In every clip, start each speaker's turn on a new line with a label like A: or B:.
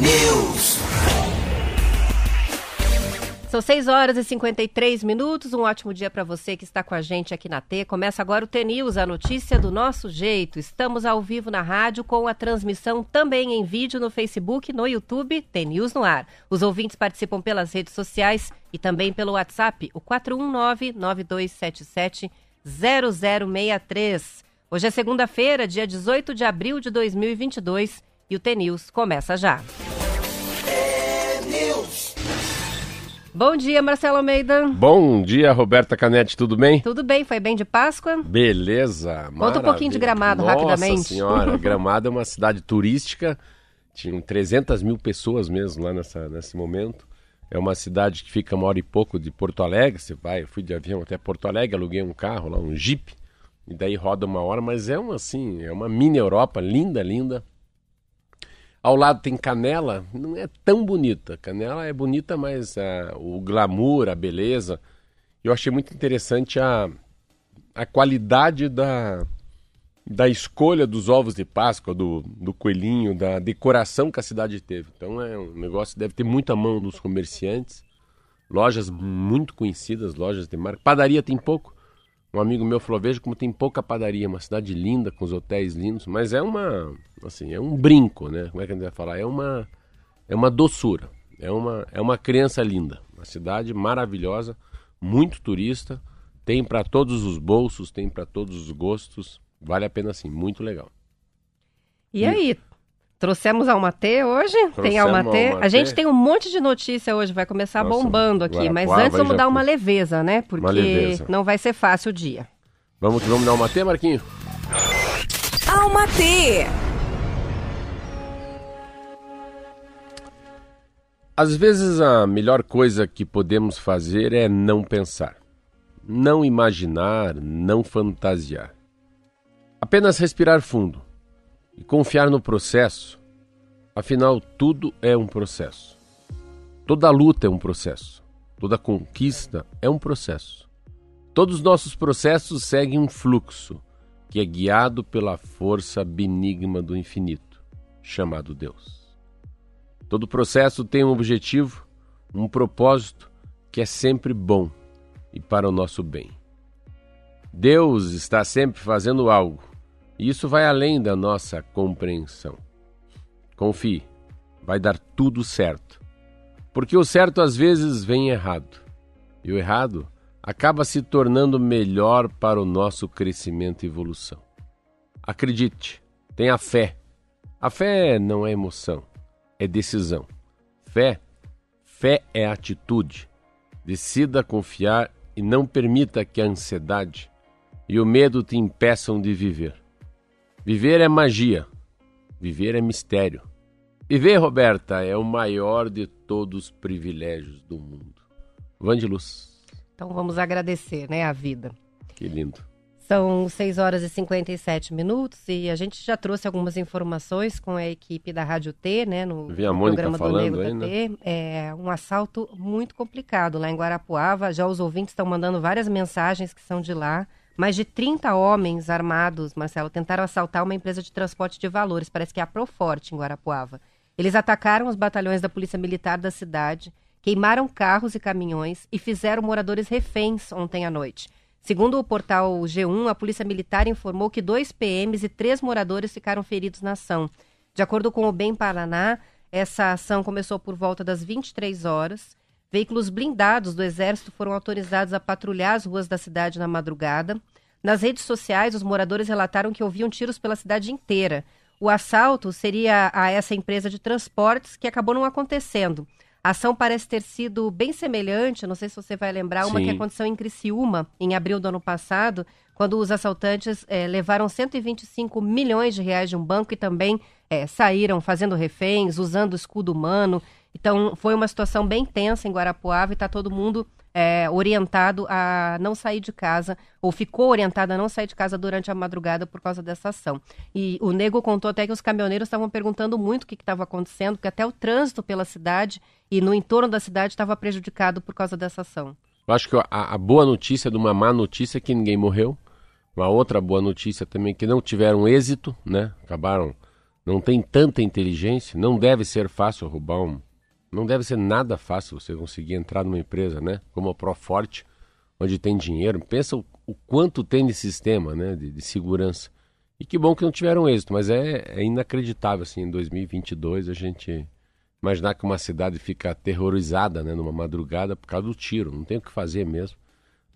A: News.
B: São 6 horas e 53 minutos. Um ótimo dia para você que está com a gente aqui na T. Começa agora o T-News, a notícia do nosso jeito. Estamos ao vivo na rádio com a transmissão também em vídeo no Facebook, no YouTube, T-News no ar. Os ouvintes participam pelas redes sociais e também pelo WhatsApp, o 419-9277-0063. Hoje é segunda-feira, dia 18 de abril de 2022 e o T-News começa já. Bom dia, Marcelo Almeida.
C: Bom dia, Roberta Canetti, tudo bem?
B: Tudo bem, foi bem de Páscoa?
C: Beleza.
B: Conta um pouquinho de Gramado,
C: Nossa
B: rapidamente.
C: Nossa senhora, Gramado é uma cidade turística, tinham 300 mil pessoas mesmo lá nessa, nesse momento. É uma cidade que fica uma hora e pouco de Porto Alegre, você vai, eu fui de avião até Porto Alegre, aluguei um carro lá, um Jeep, e daí roda uma hora, mas é uma assim, é uma mini Europa, linda, linda. Ao lado tem Canela, não é tão bonita. Canela é bonita, mas ah, o glamour, a beleza. Eu achei muito interessante a, a qualidade da, da escolha dos ovos de Páscoa, do, do coelhinho, da decoração que a cidade teve. Então é um negócio, deve ter muita mão dos comerciantes. Lojas muito conhecidas, lojas de marca. Padaria tem pouco. Um amigo meu falou: veja como tem pouca padaria, uma cidade linda, com os hotéis lindos, mas é uma, assim, é um brinco, né? Como é que a gente vai falar? É uma, é uma doçura, é uma, é uma criança linda, uma cidade maravilhosa, muito turista, tem para todos os bolsos, tem para todos os gostos, vale a pena sim, muito legal.
B: E aí? Trouxemos a Almatê hoje? tem
C: Trouxemos
B: Almatê.
C: Almatê.
B: A gente tem um monte de notícia hoje, vai começar
C: Nossa,
B: bombando aqui. Mas
C: Guarapuava
B: antes vamos dar uma leveza, né? Porque
C: leveza.
B: não vai ser fácil o dia.
C: Vamos, vamos dar uma T, Marquinho?
D: Alma T.
C: Às vezes a melhor coisa que podemos fazer é não pensar, não imaginar, não fantasiar. Apenas respirar fundo e confiar no processo. Afinal, tudo é um processo. Toda luta é um processo. Toda conquista é um processo. Todos os nossos processos seguem um fluxo que é guiado pela força benigna do infinito, chamado Deus. Todo processo tem um objetivo, um propósito que é sempre bom e para o nosso bem. Deus está sempre fazendo algo, e isso vai além da nossa compreensão. Confie, vai dar tudo certo. Porque o certo às vezes vem errado, e o errado acaba se tornando melhor para o nosso crescimento e evolução. Acredite, tenha fé. A fé não é emoção, é decisão. Fé, fé é atitude. Decida confiar e não permita que a ansiedade e o medo te impeçam de viver. Viver é magia, viver é mistério. Viver, Roberta, é o maior de todos os privilégios do mundo. Vã de luz,
B: Então vamos agradecer, né, a vida.
C: que lindo.
B: São 6 horas e 57 minutos e a gente já trouxe algumas informações com a equipe da Rádio T, né? No,
C: Vi a Mônica
B: programa
C: falando
B: do Nego
C: aí,
B: da T. É um assalto muito complicado lá em Guarapuava. Já os ouvintes estão mandando várias mensagens que são de lá. Mais de 30 homens armados, Marcelo, tentaram assaltar uma empresa de transporte de valores, parece que é a Proforte, em Guarapuava. Eles atacaram os batalhões da Polícia Militar da cidade, queimaram carros e caminhões e fizeram moradores reféns ontem à noite. Segundo o portal G1, a Polícia Militar informou que dois PMs e três moradores ficaram feridos na ação. De acordo com o Bem Paraná, essa ação começou por volta das 23 horas. Veículos blindados do Exército foram autorizados a patrulhar as ruas da cidade na madrugada. Nas redes sociais, os moradores relataram que ouviam tiros pela cidade inteira. O assalto seria a essa empresa de transportes que acabou não acontecendo. A ação parece ter sido bem semelhante, não sei se você vai lembrar, uma
C: Sim.
B: que aconteceu em Criciúma, em abril do ano passado, quando os assaltantes eh, levaram 125 milhões de reais de um banco e também eh, saíram fazendo reféns, usando escudo humano. Então, foi uma situação bem tensa em Guarapuava e está todo mundo eh, orientado a não sair de casa, ou ficou orientado a não sair de casa durante a madrugada por causa dessa ação. E o Nego contou até que os caminhoneiros estavam perguntando muito o que estava acontecendo, porque até o trânsito pela cidade e no entorno da cidade estava prejudicado por causa dessa ação.
C: Eu acho que a, a boa notícia de uma má notícia é que ninguém morreu. Uma outra boa notícia também é que não tiveram êxito, né? Acabaram não tem tanta inteligência, não deve ser fácil roubar um. Não deve ser nada fácil você conseguir entrar numa empresa, né? Como a Proforte, onde tem dinheiro. Pensa o, o quanto tem de sistema, né? De, de, segurança. E que bom que não tiveram êxito, mas é, é inacreditável, assim, em 2022 a gente imaginar que uma cidade fica aterrorizada, né? Numa madrugada por causa do tiro. Não tem o que fazer mesmo.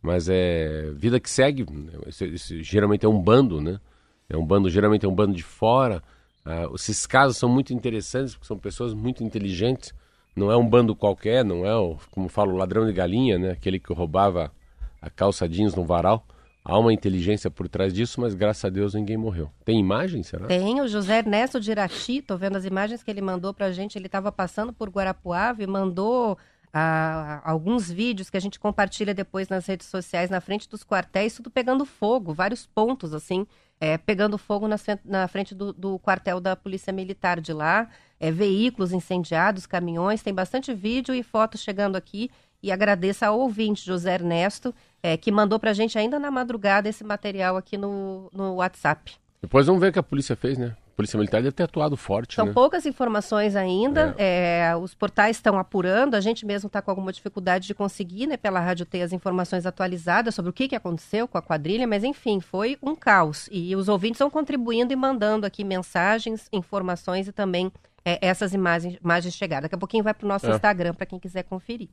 C: Mas é vida que segue. Esse, geralmente é um bando, né? É um bando, geralmente é um bando de fora Uh, esses casos são muito interessantes porque são pessoas muito inteligentes. Não é um bando qualquer, não é, o, como falo, o ladrão de galinha, né? Aquele que roubava a calça jeans no varal. Há uma inteligência por trás disso, mas graças a Deus ninguém morreu. Tem imagem, será?
B: Tem, o José Ernesto de Irati, tô vendo as imagens que ele mandou pra gente, ele estava passando por Guarapuava e mandou ah, alguns vídeos que a gente compartilha depois nas redes sociais, na frente dos quartéis, tudo pegando fogo, vários pontos, assim, é, pegando fogo na, na frente do, do, quartel da Polícia Militar de lá, é, veículos incendiados, caminhões, tem bastante vídeo e fotos chegando aqui. E agradeço ao ouvinte, José Ernesto, é, que mandou para a gente ainda na madrugada esse material aqui no, no WhatsApp.
C: Depois vamos ver o que a polícia fez, né? Polícia Militar deve ter atuado forte.
B: São
C: né?
B: poucas informações ainda. É. É, os portais estão apurando. A gente mesmo está com alguma dificuldade de conseguir, né, pela rádio, ter as informações atualizadas sobre o que, que aconteceu com a quadrilha. Mas, enfim, foi um caos. E os ouvintes estão contribuindo e mandando aqui mensagens, informações e também é, essas imagens, imagens chegadas. Daqui a pouquinho vai para o nosso é. Instagram para quem quiser conferir.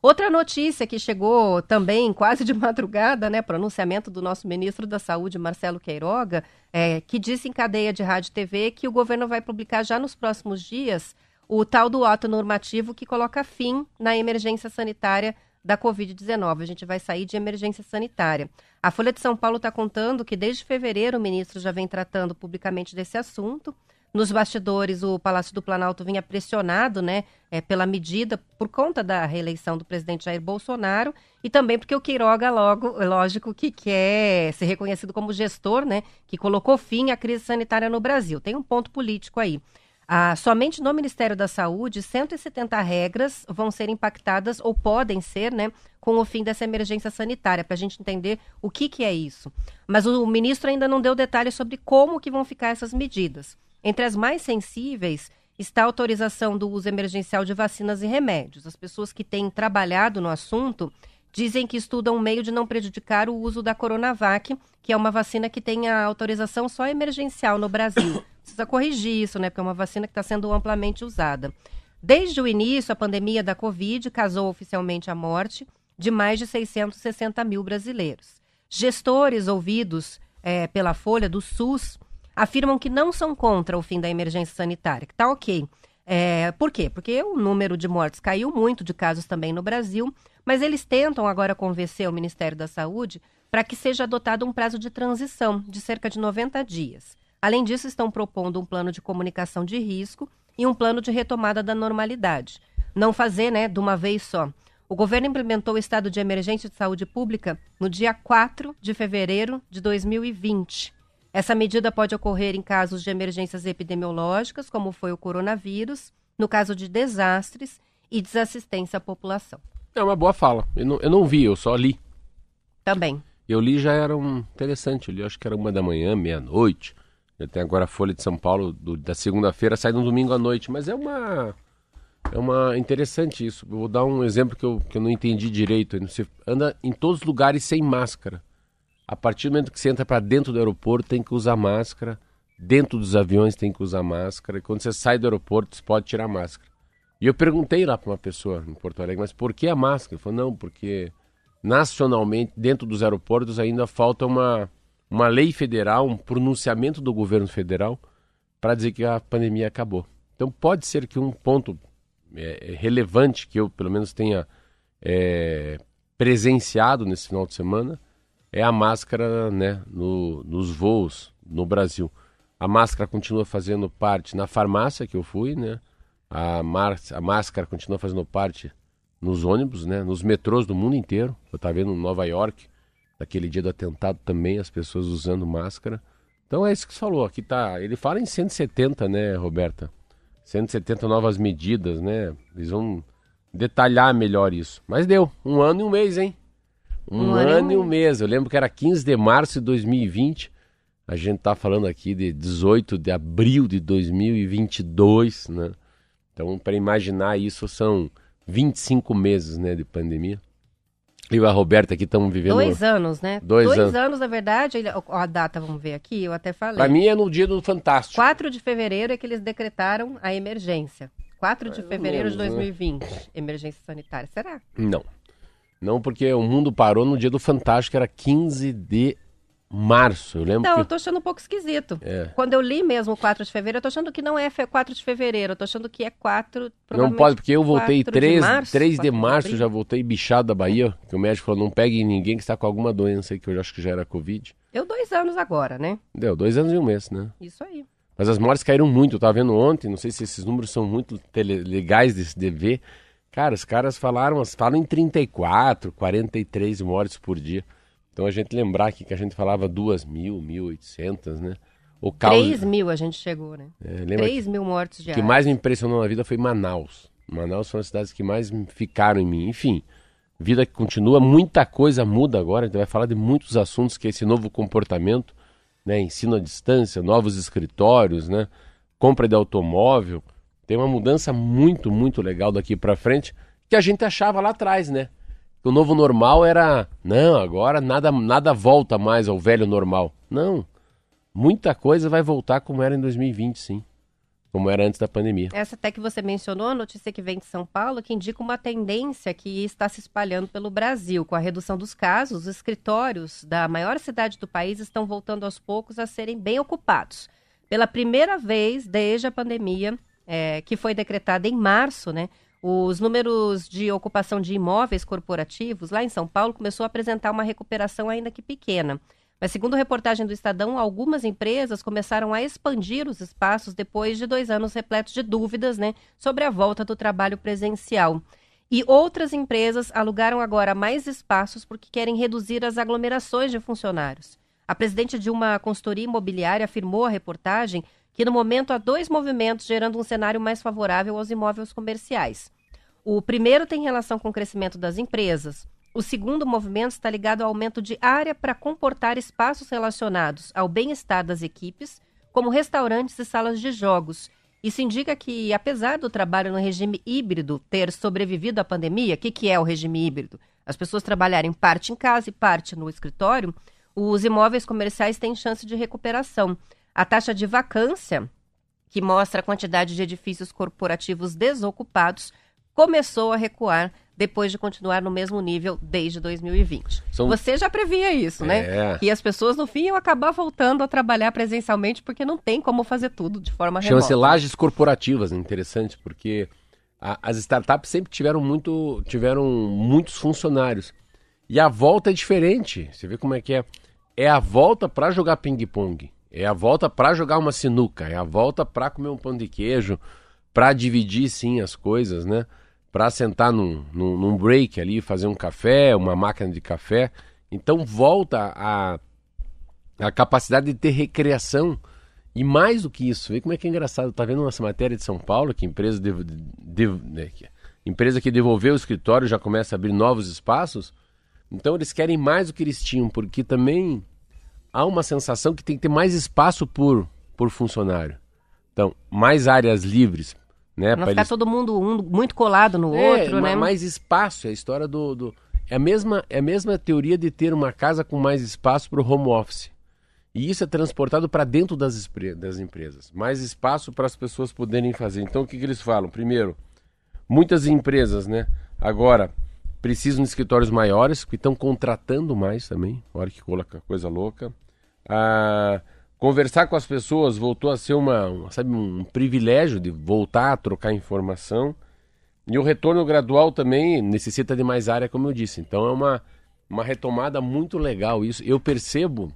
B: Outra notícia que chegou também quase de madrugada, né, pronunciamento do nosso ministro da Saúde, Marcelo Queiroga, é, que disse em cadeia de rádio e TV que o governo vai publicar já nos próximos dias o tal do ato normativo que coloca fim na emergência sanitária da Covid-19. A gente vai sair de emergência sanitária. A Folha de São Paulo está contando que desde fevereiro o ministro já vem tratando publicamente desse assunto. Nos bastidores, o Palácio do Planalto vinha pressionado né, é, pela medida por conta da reeleição do presidente Jair Bolsonaro e também porque o Queiroga, logo, lógico, que quer ser reconhecido como gestor, né, que colocou fim à crise sanitária no Brasil. Tem um ponto político aí. Ah, somente no Ministério da Saúde, 170 regras vão ser impactadas ou podem ser, né, com o fim dessa emergência sanitária, para a gente entender o que, que é isso. Mas o ministro ainda não deu detalhes sobre como que vão ficar essas medidas. Entre as mais sensíveis está a autorização do uso emergencial de vacinas e remédios. As pessoas que têm trabalhado no assunto dizem que estudam um meio de não prejudicar o uso da Coronavac, que é uma vacina que tem a autorização só emergencial no Brasil. Precisa corrigir isso, né? Porque é uma vacina que está sendo amplamente usada. Desde o início, a pandemia da Covid causou oficialmente a morte de mais de 660 mil brasileiros. Gestores ouvidos é, pela Folha do SUS afirmam que não são contra o fim da emergência sanitária, que está ok. É, por quê? Porque o número de mortes caiu muito, de casos também no Brasil, mas eles tentam agora convencer o Ministério da Saúde para que seja adotado um prazo de transição de cerca de 90 dias. Além disso, estão propondo um plano de comunicação de risco e um plano de retomada da normalidade. Não fazer, né, de uma vez só. O governo implementou o estado de emergência de saúde pública no dia 4 de fevereiro de 2020. Essa medida pode ocorrer em casos de emergências epidemiológicas, como foi o coronavírus, no caso de desastres e desassistência à população.
C: É uma boa fala. Eu não, eu não vi, eu só li.
B: Também.
C: Eu li já era um interessante, eu li acho que era uma da manhã, meia-noite. Eu tenho agora a Folha de São Paulo do, da segunda-feira, sai no domingo à noite, mas é uma é uma interessante isso. Eu vou dar um exemplo que eu, que eu não entendi direito. Você anda em todos os lugares sem máscara. A partir do momento que você entra para dentro do aeroporto, tem que usar máscara. Dentro dos aviões tem que usar máscara. E quando você sai do aeroporto, você pode tirar máscara. E eu perguntei lá para uma pessoa em Porto Alegre, mas por que a máscara? Ele falou, não, porque nacionalmente, dentro dos aeroportos, ainda falta uma, uma lei federal, um pronunciamento do governo federal para dizer que a pandemia acabou. Então pode ser que um ponto é, é relevante que eu, pelo menos, tenha é, presenciado nesse final de semana é a máscara né, no, nos voos no Brasil. A máscara continua fazendo parte na farmácia que eu fui, né? A, a máscara continua fazendo parte nos ônibus, né? Nos metrôs do mundo inteiro. Eu estava vendo em Nova York, naquele dia do atentado também, as pessoas usando máscara. Então é isso que você falou. Aqui tá. Ele fala em 170, né, Roberta? 170 novas medidas, né? Eles vão detalhar melhor isso. Mas deu. Um ano e um mês, hein? Um, um ano, ano e um mês. Eu lembro que era 15 de março de 2020. A gente está falando aqui de 18 de abril de 2022, né? Então, para imaginar isso, são 25 meses né, de pandemia. Eu e a Roberta aqui estamos vivendo.
B: Dois anos, né?
C: Dois,
B: Dois
C: anos.
B: anos, na verdade. ele- A data, vamos ver aqui, eu até falei.
C: Para mim é no dia do Fantástico.
B: 4 de fevereiro é que eles decretaram a emergência. 4 de fevereiro de
C: menos, né?
B: 2020. Emergência sanitária. Será?
C: Não. Não, porque o mundo parou no dia do Fantástico, era 15 de março. Eu lembro
B: Não, eu
C: que.
B: tô achando um pouco esquisito.
C: É.
B: Quando eu li mesmo 4 de fevereiro, eu tô achando que não é fe- 4 de fevereiro. Eu tô achando que é 4.
C: Não pode, porque eu voltei
B: 4 de
C: 3,
B: março,
C: 3 de
B: 4
C: março, já voltei bichado da Bahia, que o médico falou, não pegue ninguém que está com alguma doença aí, que eu acho que já era Covid.
B: Deu dois anos agora, né?
C: Deu dois anos e um mês, né?
B: Isso aí.
C: Mas as mortes caíram muito, eu tava vendo ontem, não sei se esses números são muito legais de, de ver. Cara, os caras falaram, falam em 34, 43 mortes por dia. Então a gente lembrar aqui que a gente falava 2 mil, 1.800, né? O caos...
B: 3 mil a gente chegou, né?
C: É, lembra
B: 3 mil mortes
C: O
B: diários.
C: que mais me impressionou na vida foi Manaus. Manaus foi uma das cidades que mais ficaram em mim. Enfim, vida que continua, muita coisa muda agora. A gente vai falar de muitos assuntos que é esse novo comportamento, né? Ensino à distância, novos escritórios, né? Compra de automóvel. Tem uma mudança muito, muito legal daqui para frente que a gente achava lá atrás, né? O novo normal era, não, agora nada, nada volta mais ao velho normal. Não. Muita coisa vai voltar como era em 2020, sim. Como era antes da pandemia.
B: Essa até que você mencionou, a notícia que vem de São Paulo, que indica uma tendência que está se espalhando pelo Brasil. Com a redução dos casos, os escritórios da maior cidade do país estão voltando aos poucos a serem bem ocupados. Pela primeira vez desde a pandemia, é, que foi decretada em março, né? Os números de ocupação de imóveis corporativos lá em São Paulo começou a apresentar uma recuperação ainda que pequena. Mas, segundo reportagem do Estadão, algumas empresas começaram a expandir os espaços depois de dois anos repletos de dúvidas né, sobre a volta do trabalho presencial. E outras empresas alugaram agora mais espaços porque querem reduzir as aglomerações de funcionários. A presidente de uma consultoria imobiliária afirmou à reportagem que, no momento, há dois movimentos gerando um cenário mais favorável aos imóveis comerciais. O primeiro tem relação com o crescimento das empresas. O segundo movimento está ligado ao aumento de área para comportar espaços relacionados ao bem-estar das equipes, como restaurantes e salas de jogos. Isso indica que, apesar do trabalho no regime híbrido ter sobrevivido à pandemia, o que, que é o regime híbrido? As pessoas trabalharem parte em casa e parte no escritório, os imóveis comerciais têm chance de recuperação. A taxa de vacância, que mostra a quantidade de edifícios corporativos desocupados, começou a recuar depois de continuar no mesmo nível desde 2020.
C: São-
B: Você já previa isso, né?
C: É.
B: Que as pessoas, no fim, iam acabar voltando a trabalhar presencialmente porque não tem como fazer tudo de forma
C: Chama-se
B: remota.
C: lajes corporativas, interessante, porque a- as startups sempre tiveram, muito, tiveram muitos funcionários. E a volta é diferente. Você vê como é que é. É a volta para jogar ping-pong. É a volta para jogar uma sinuca. É a volta para comer um pão de queijo. Para dividir, sim, as coisas, né? Para sentar num, num, num break ali, fazer um café, uma máquina de café. Então volta a, a capacidade de ter recreação. E mais do que isso, vê como é que é engraçado. Tá vendo nossa matéria de São Paulo, que empresa, dev- dev- né, empresa que devolveu o escritório já começa a abrir novos espaços. Então eles querem mais do que eles tinham, porque também há uma sensação que tem que ter mais espaço por, por funcionário. Então, mais áreas livres, né?
B: Não ficar
C: eles-
B: todo mundo um muito colado no
C: é,
B: outro, né?
C: mais espaço, é a história do, do- é a mesma é a mesma teoria de ter uma casa com mais espaço para o home office. E isso é transportado para dentro das, das empresas. Mais espaço para as pessoas poderem fazer. Então o que, que eles falam? Primeiro, muitas empresas, né? Agora precisam de escritórios maiores, que estão contratando mais também. Olha que coisa louca. Ah, conversar com as pessoas voltou a ser uma, um, sabe, um privilégio de voltar a trocar informação. E o retorno gradual também necessita de mais área, como eu disse. Então é uma, uma retomada muito legal isso. Eu percebo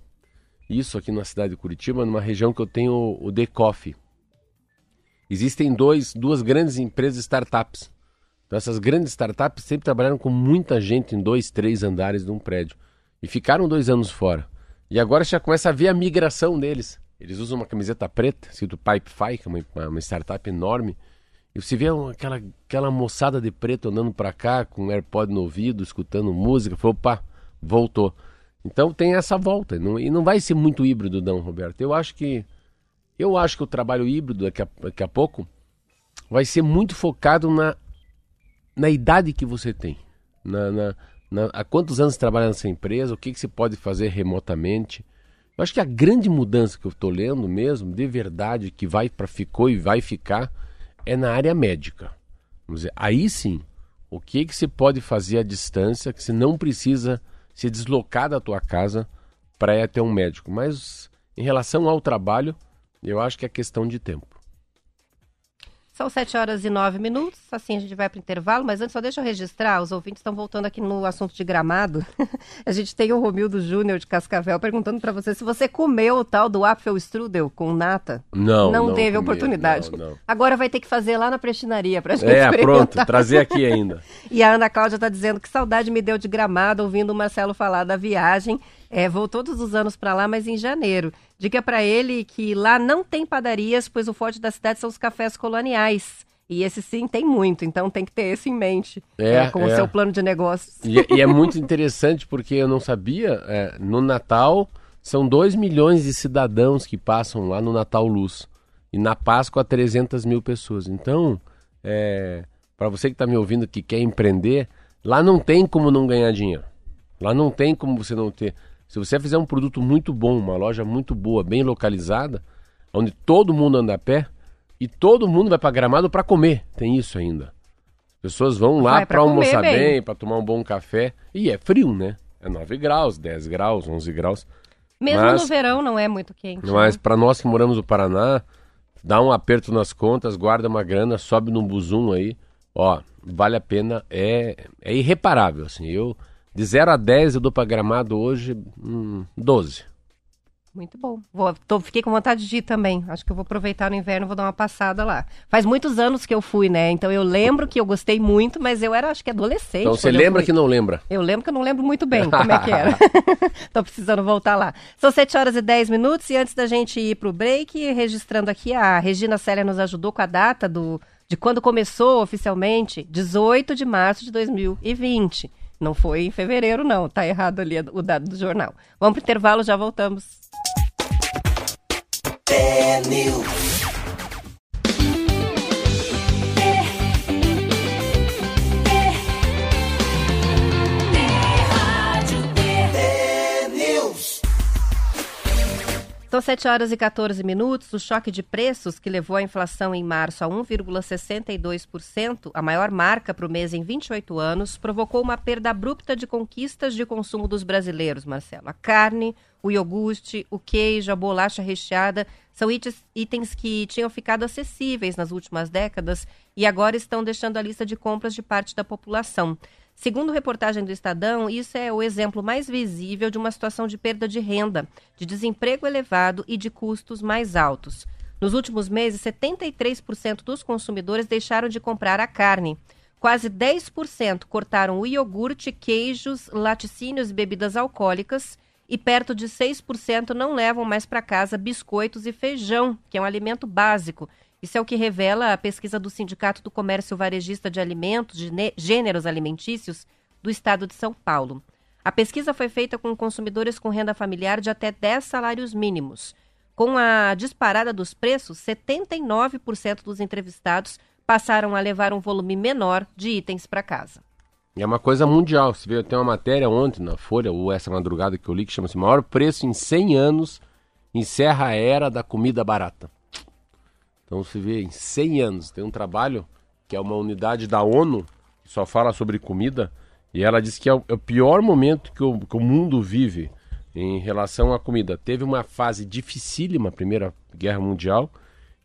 C: isso aqui na cidade de Curitiba, numa região que eu tenho o Decoff. Existem dois, duas grandes empresas startups. Então essas grandes startups sempre trabalharam com muita gente em dois, três andares de um prédio. E ficaram dois anos fora. E agora já começa a ver a migração deles. Eles usam uma camiseta preta, escrito Pipefy, que é uma, uma startup enorme. E você vê aquela, aquela moçada de preto andando pra cá, com um AirPod no ouvido, escutando música. Falou, opa, voltou. Então tem essa volta. Não, e não vai ser muito híbrido, não, Roberto. Eu acho que. Eu acho que o trabalho híbrido daqui a, daqui a pouco vai ser muito focado na, na idade que você tem. Na, na, na há quantos anos você trabalha nessa empresa, o que, que você pode fazer remotamente. Eu acho que a grande mudança que eu estou lendo mesmo, de verdade, que vai para ficou e vai ficar, é na área médica. Vamos dizer, aí sim, o que, que você pode fazer à distância que você não precisa se deslocar da tua casa para ir até um médico. Mas em relação ao trabalho, eu acho que é questão de tempo.
B: São 7 horas e 9 minutos, assim a gente vai para o intervalo, mas antes só deixa eu registrar, os ouvintes estão voltando aqui no assunto de gramado. a gente tem o Romildo Júnior de Cascavel perguntando para você se você comeu o tal do Apfelstrudel com nata.
C: Não,
B: não,
C: não
B: teve
C: comi,
B: oportunidade.
C: não, não.
B: Agora vai ter que fazer lá na prestinaria para gente
C: É, pronto, trazer aqui ainda.
B: E a Ana Cláudia está dizendo que saudade me deu de gramado ouvindo o Marcelo falar da viagem. É, vou todos os anos para lá, mas em janeiro. Diga para ele que lá não tem padarias, pois o forte da cidade são os cafés coloniais. E esse sim tem muito, então tem que ter esse em mente
C: É,
B: é, com o
C: é.
B: seu plano de negócios.
C: E, e é muito interessante porque eu não sabia, é, no Natal são 2 milhões de cidadãos que passam lá no Natal Luz. E na Páscoa 300 mil pessoas. Então, é, para você que está me ouvindo que quer empreender, lá não tem como não ganhar dinheiro. Lá não tem como você não ter. Se você fizer um produto muito bom, uma loja muito boa, bem localizada, onde todo mundo anda a pé e todo mundo vai para Gramado para comer, tem isso ainda. As pessoas vão lá para almoçar
B: bem.
C: bem, para tomar um bom café. E é frio, né? É 9 graus, 10 graus, 11 graus.
B: Mesmo
C: Mas-
B: no verão não é muito quente.
C: Mas
B: né?
C: para nós que moramos no Paraná, dá um aperto nas contas, guarda uma grana, sobe num buzum aí, ó, vale a pena, é, é irreparável, assim. Eu, de 0 a 10, eu dou para Gramado hoje hum, 12.
B: Muito bom. Vou, tô- fiquei com vontade de ir também. Acho que eu vou aproveitar no inverno, vou dar uma passada lá. Faz muitos anos que eu fui, né? Então eu lembro que eu gostei muito, mas eu era, acho que adolescente.
C: Então você lembra que não lembra?
B: Eu lembro que eu não lembro muito bem como é que era. Tô precisando voltar lá. São 7 horas e 10 minutos e antes da gente ir pro break, registrando aqui, a Regina Célia nos ajudou com a data do, de quando começou oficialmente, 18 de março de 2020. Não foi em fevereiro, não. Tá errado ali o dado do jornal. Vamos pro intervalo, já voltamos. São 7 horas e 14 minutos. O choque de preços que levou a inflação em março a 1,62%, a maior marca para o mês em 28 anos, provocou uma perda abrupta de conquistas de consumo dos brasileiros, Marcelo. A carne, o iogurte, o queijo, a bolacha recheada são itens, itens que tinham ficado acessíveis nas últimas décadas e agora estão deixando a lista de compras de parte da população. Segundo reportagem do Estadão, isso é o exemplo mais visível de uma situação de perda de renda, de desemprego elevado e de custos mais altos. Nos últimos meses, 73% dos consumidores deixaram de comprar a carne. Quase 10% cortaram o iogurte, queijos, laticínios e bebidas alcoólicas. E perto de 6% não levam mais para casa biscoitos e feijão, que é um alimento básico. Isso é o que revela a pesquisa do Sindicato do Comércio Varejista de Alimentos, de ne- Gêneros Alimentícios, do estado de São Paulo. A pesquisa foi feita com consumidores com renda familiar de até 10 salários mínimos. Com a disparada dos preços, 79% dos entrevistados passaram a levar um volume menor de itens para casa.
C: É uma coisa mundial. Você viu, tem uma matéria ontem na Folha, ou essa madrugada que eu li, que chama-se Maior Preço em 100 Anos encerra a era da comida barata. Então você vê, em 100 anos, tem um trabalho que é uma unidade da ONU, que só fala sobre comida, e ela diz que é o, é pior momento que o, que o mundo vive em relação à comida. Teve uma fase dificílima, a Primeira Guerra Mundial,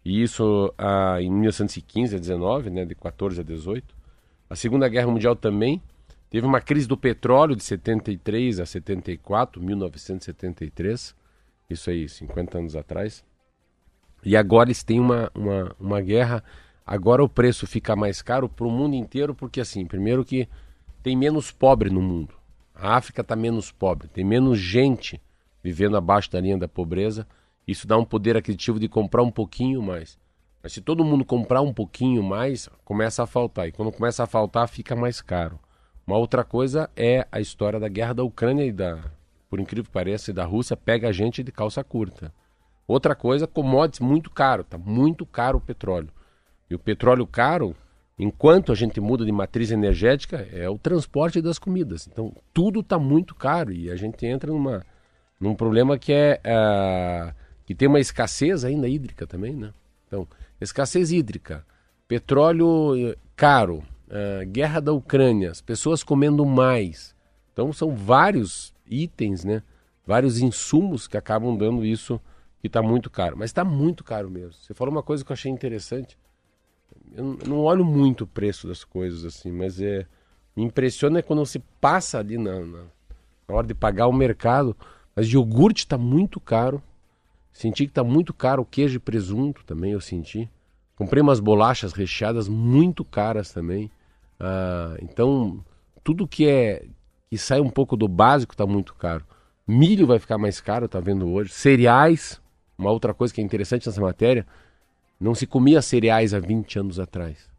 C: e isso ah, em 1915 a 19, né, de 14 a 18. A Segunda Guerra Mundial também. Teve uma crise do petróleo de 73 a 74, 1973. Isso aí, 50 anos atrás. E agora eles têm uma, uma, uma guerra. Agora o preço fica mais caro para o mundo inteiro, porque assim, primeiro que tem menos pobre no mundo. A África está menos pobre, tem menos gente vivendo abaixo da linha da pobreza. Isso dá um poder aquisitivo de comprar um pouquinho mais. Mas se todo mundo comprar um pouquinho mais, começa a faltar. E quando começa a faltar, fica mais caro. Uma outra coisa é a história da guerra da Ucrânia e da, por incrível que pareça, da Rússia, pega a gente de calça curta. Outra coisa, commodities muito caro, tá muito caro o petróleo. E o petróleo caro, enquanto a gente muda de matriz energética, é o transporte das comidas. Então, tudo está muito caro e a gente entra numa, num problema que é uh, que tem uma escassez ainda hídrica também, né? Então, escassez hídrica, petróleo eh, caro, uh, guerra da Ucrânia, as pessoas comendo mais. Então, são vários itens, né? Vários insumos que acabam dando isso que está muito caro. Mas está muito caro mesmo. Você falou uma coisa que eu achei interessante. Eu não olho muito o preço das coisas assim, mas é me impressiona quando você passa ali na, na, na hora de pagar o mercado. Mas iogurte está muito caro. Senti que está muito caro o queijo e presunto também, eu senti. Comprei umas bolachas recheadas muito caras também. Ah, então, tudo que é que sai um pouco do básico está muito caro. Milho vai ficar mais caro, tá vendo hoje. Cereais, uma outra coisa que é interessante nessa matéria, não se comia cereais há 20 anos atrás.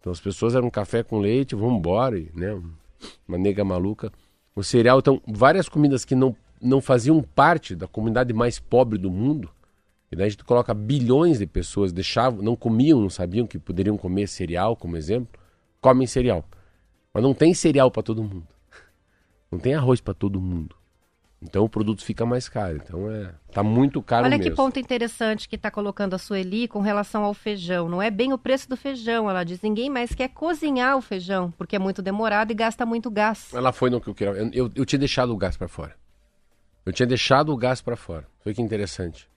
C: Então as pessoas eram café com leite, vamos embora, né? Uma nega maluca. O cereal, então, várias comidas que não, não faziam parte da comunidade mais pobre do mundo, e daí a gente coloca bilhões de pessoas, deixavam, não comiam, não sabiam que poderiam comer cereal, como exemplo, comem cereal. Mas não tem cereal para todo mundo. Não tem arroz para todo mundo. Então o produto fica mais caro. Então é, tá muito caro
B: Olha
C: mesmo.
B: que ponto interessante que está colocando a Sueli com relação ao feijão. Não é bem o preço do feijão, ela diz. Ninguém mais quer cozinhar o feijão, porque é muito demorado e gasta muito gás.
C: Ela foi no que eu queria. Eu, eu, eu tinha deixado o gás para fora. Eu tinha deixado o gás para fora. Foi que interessante.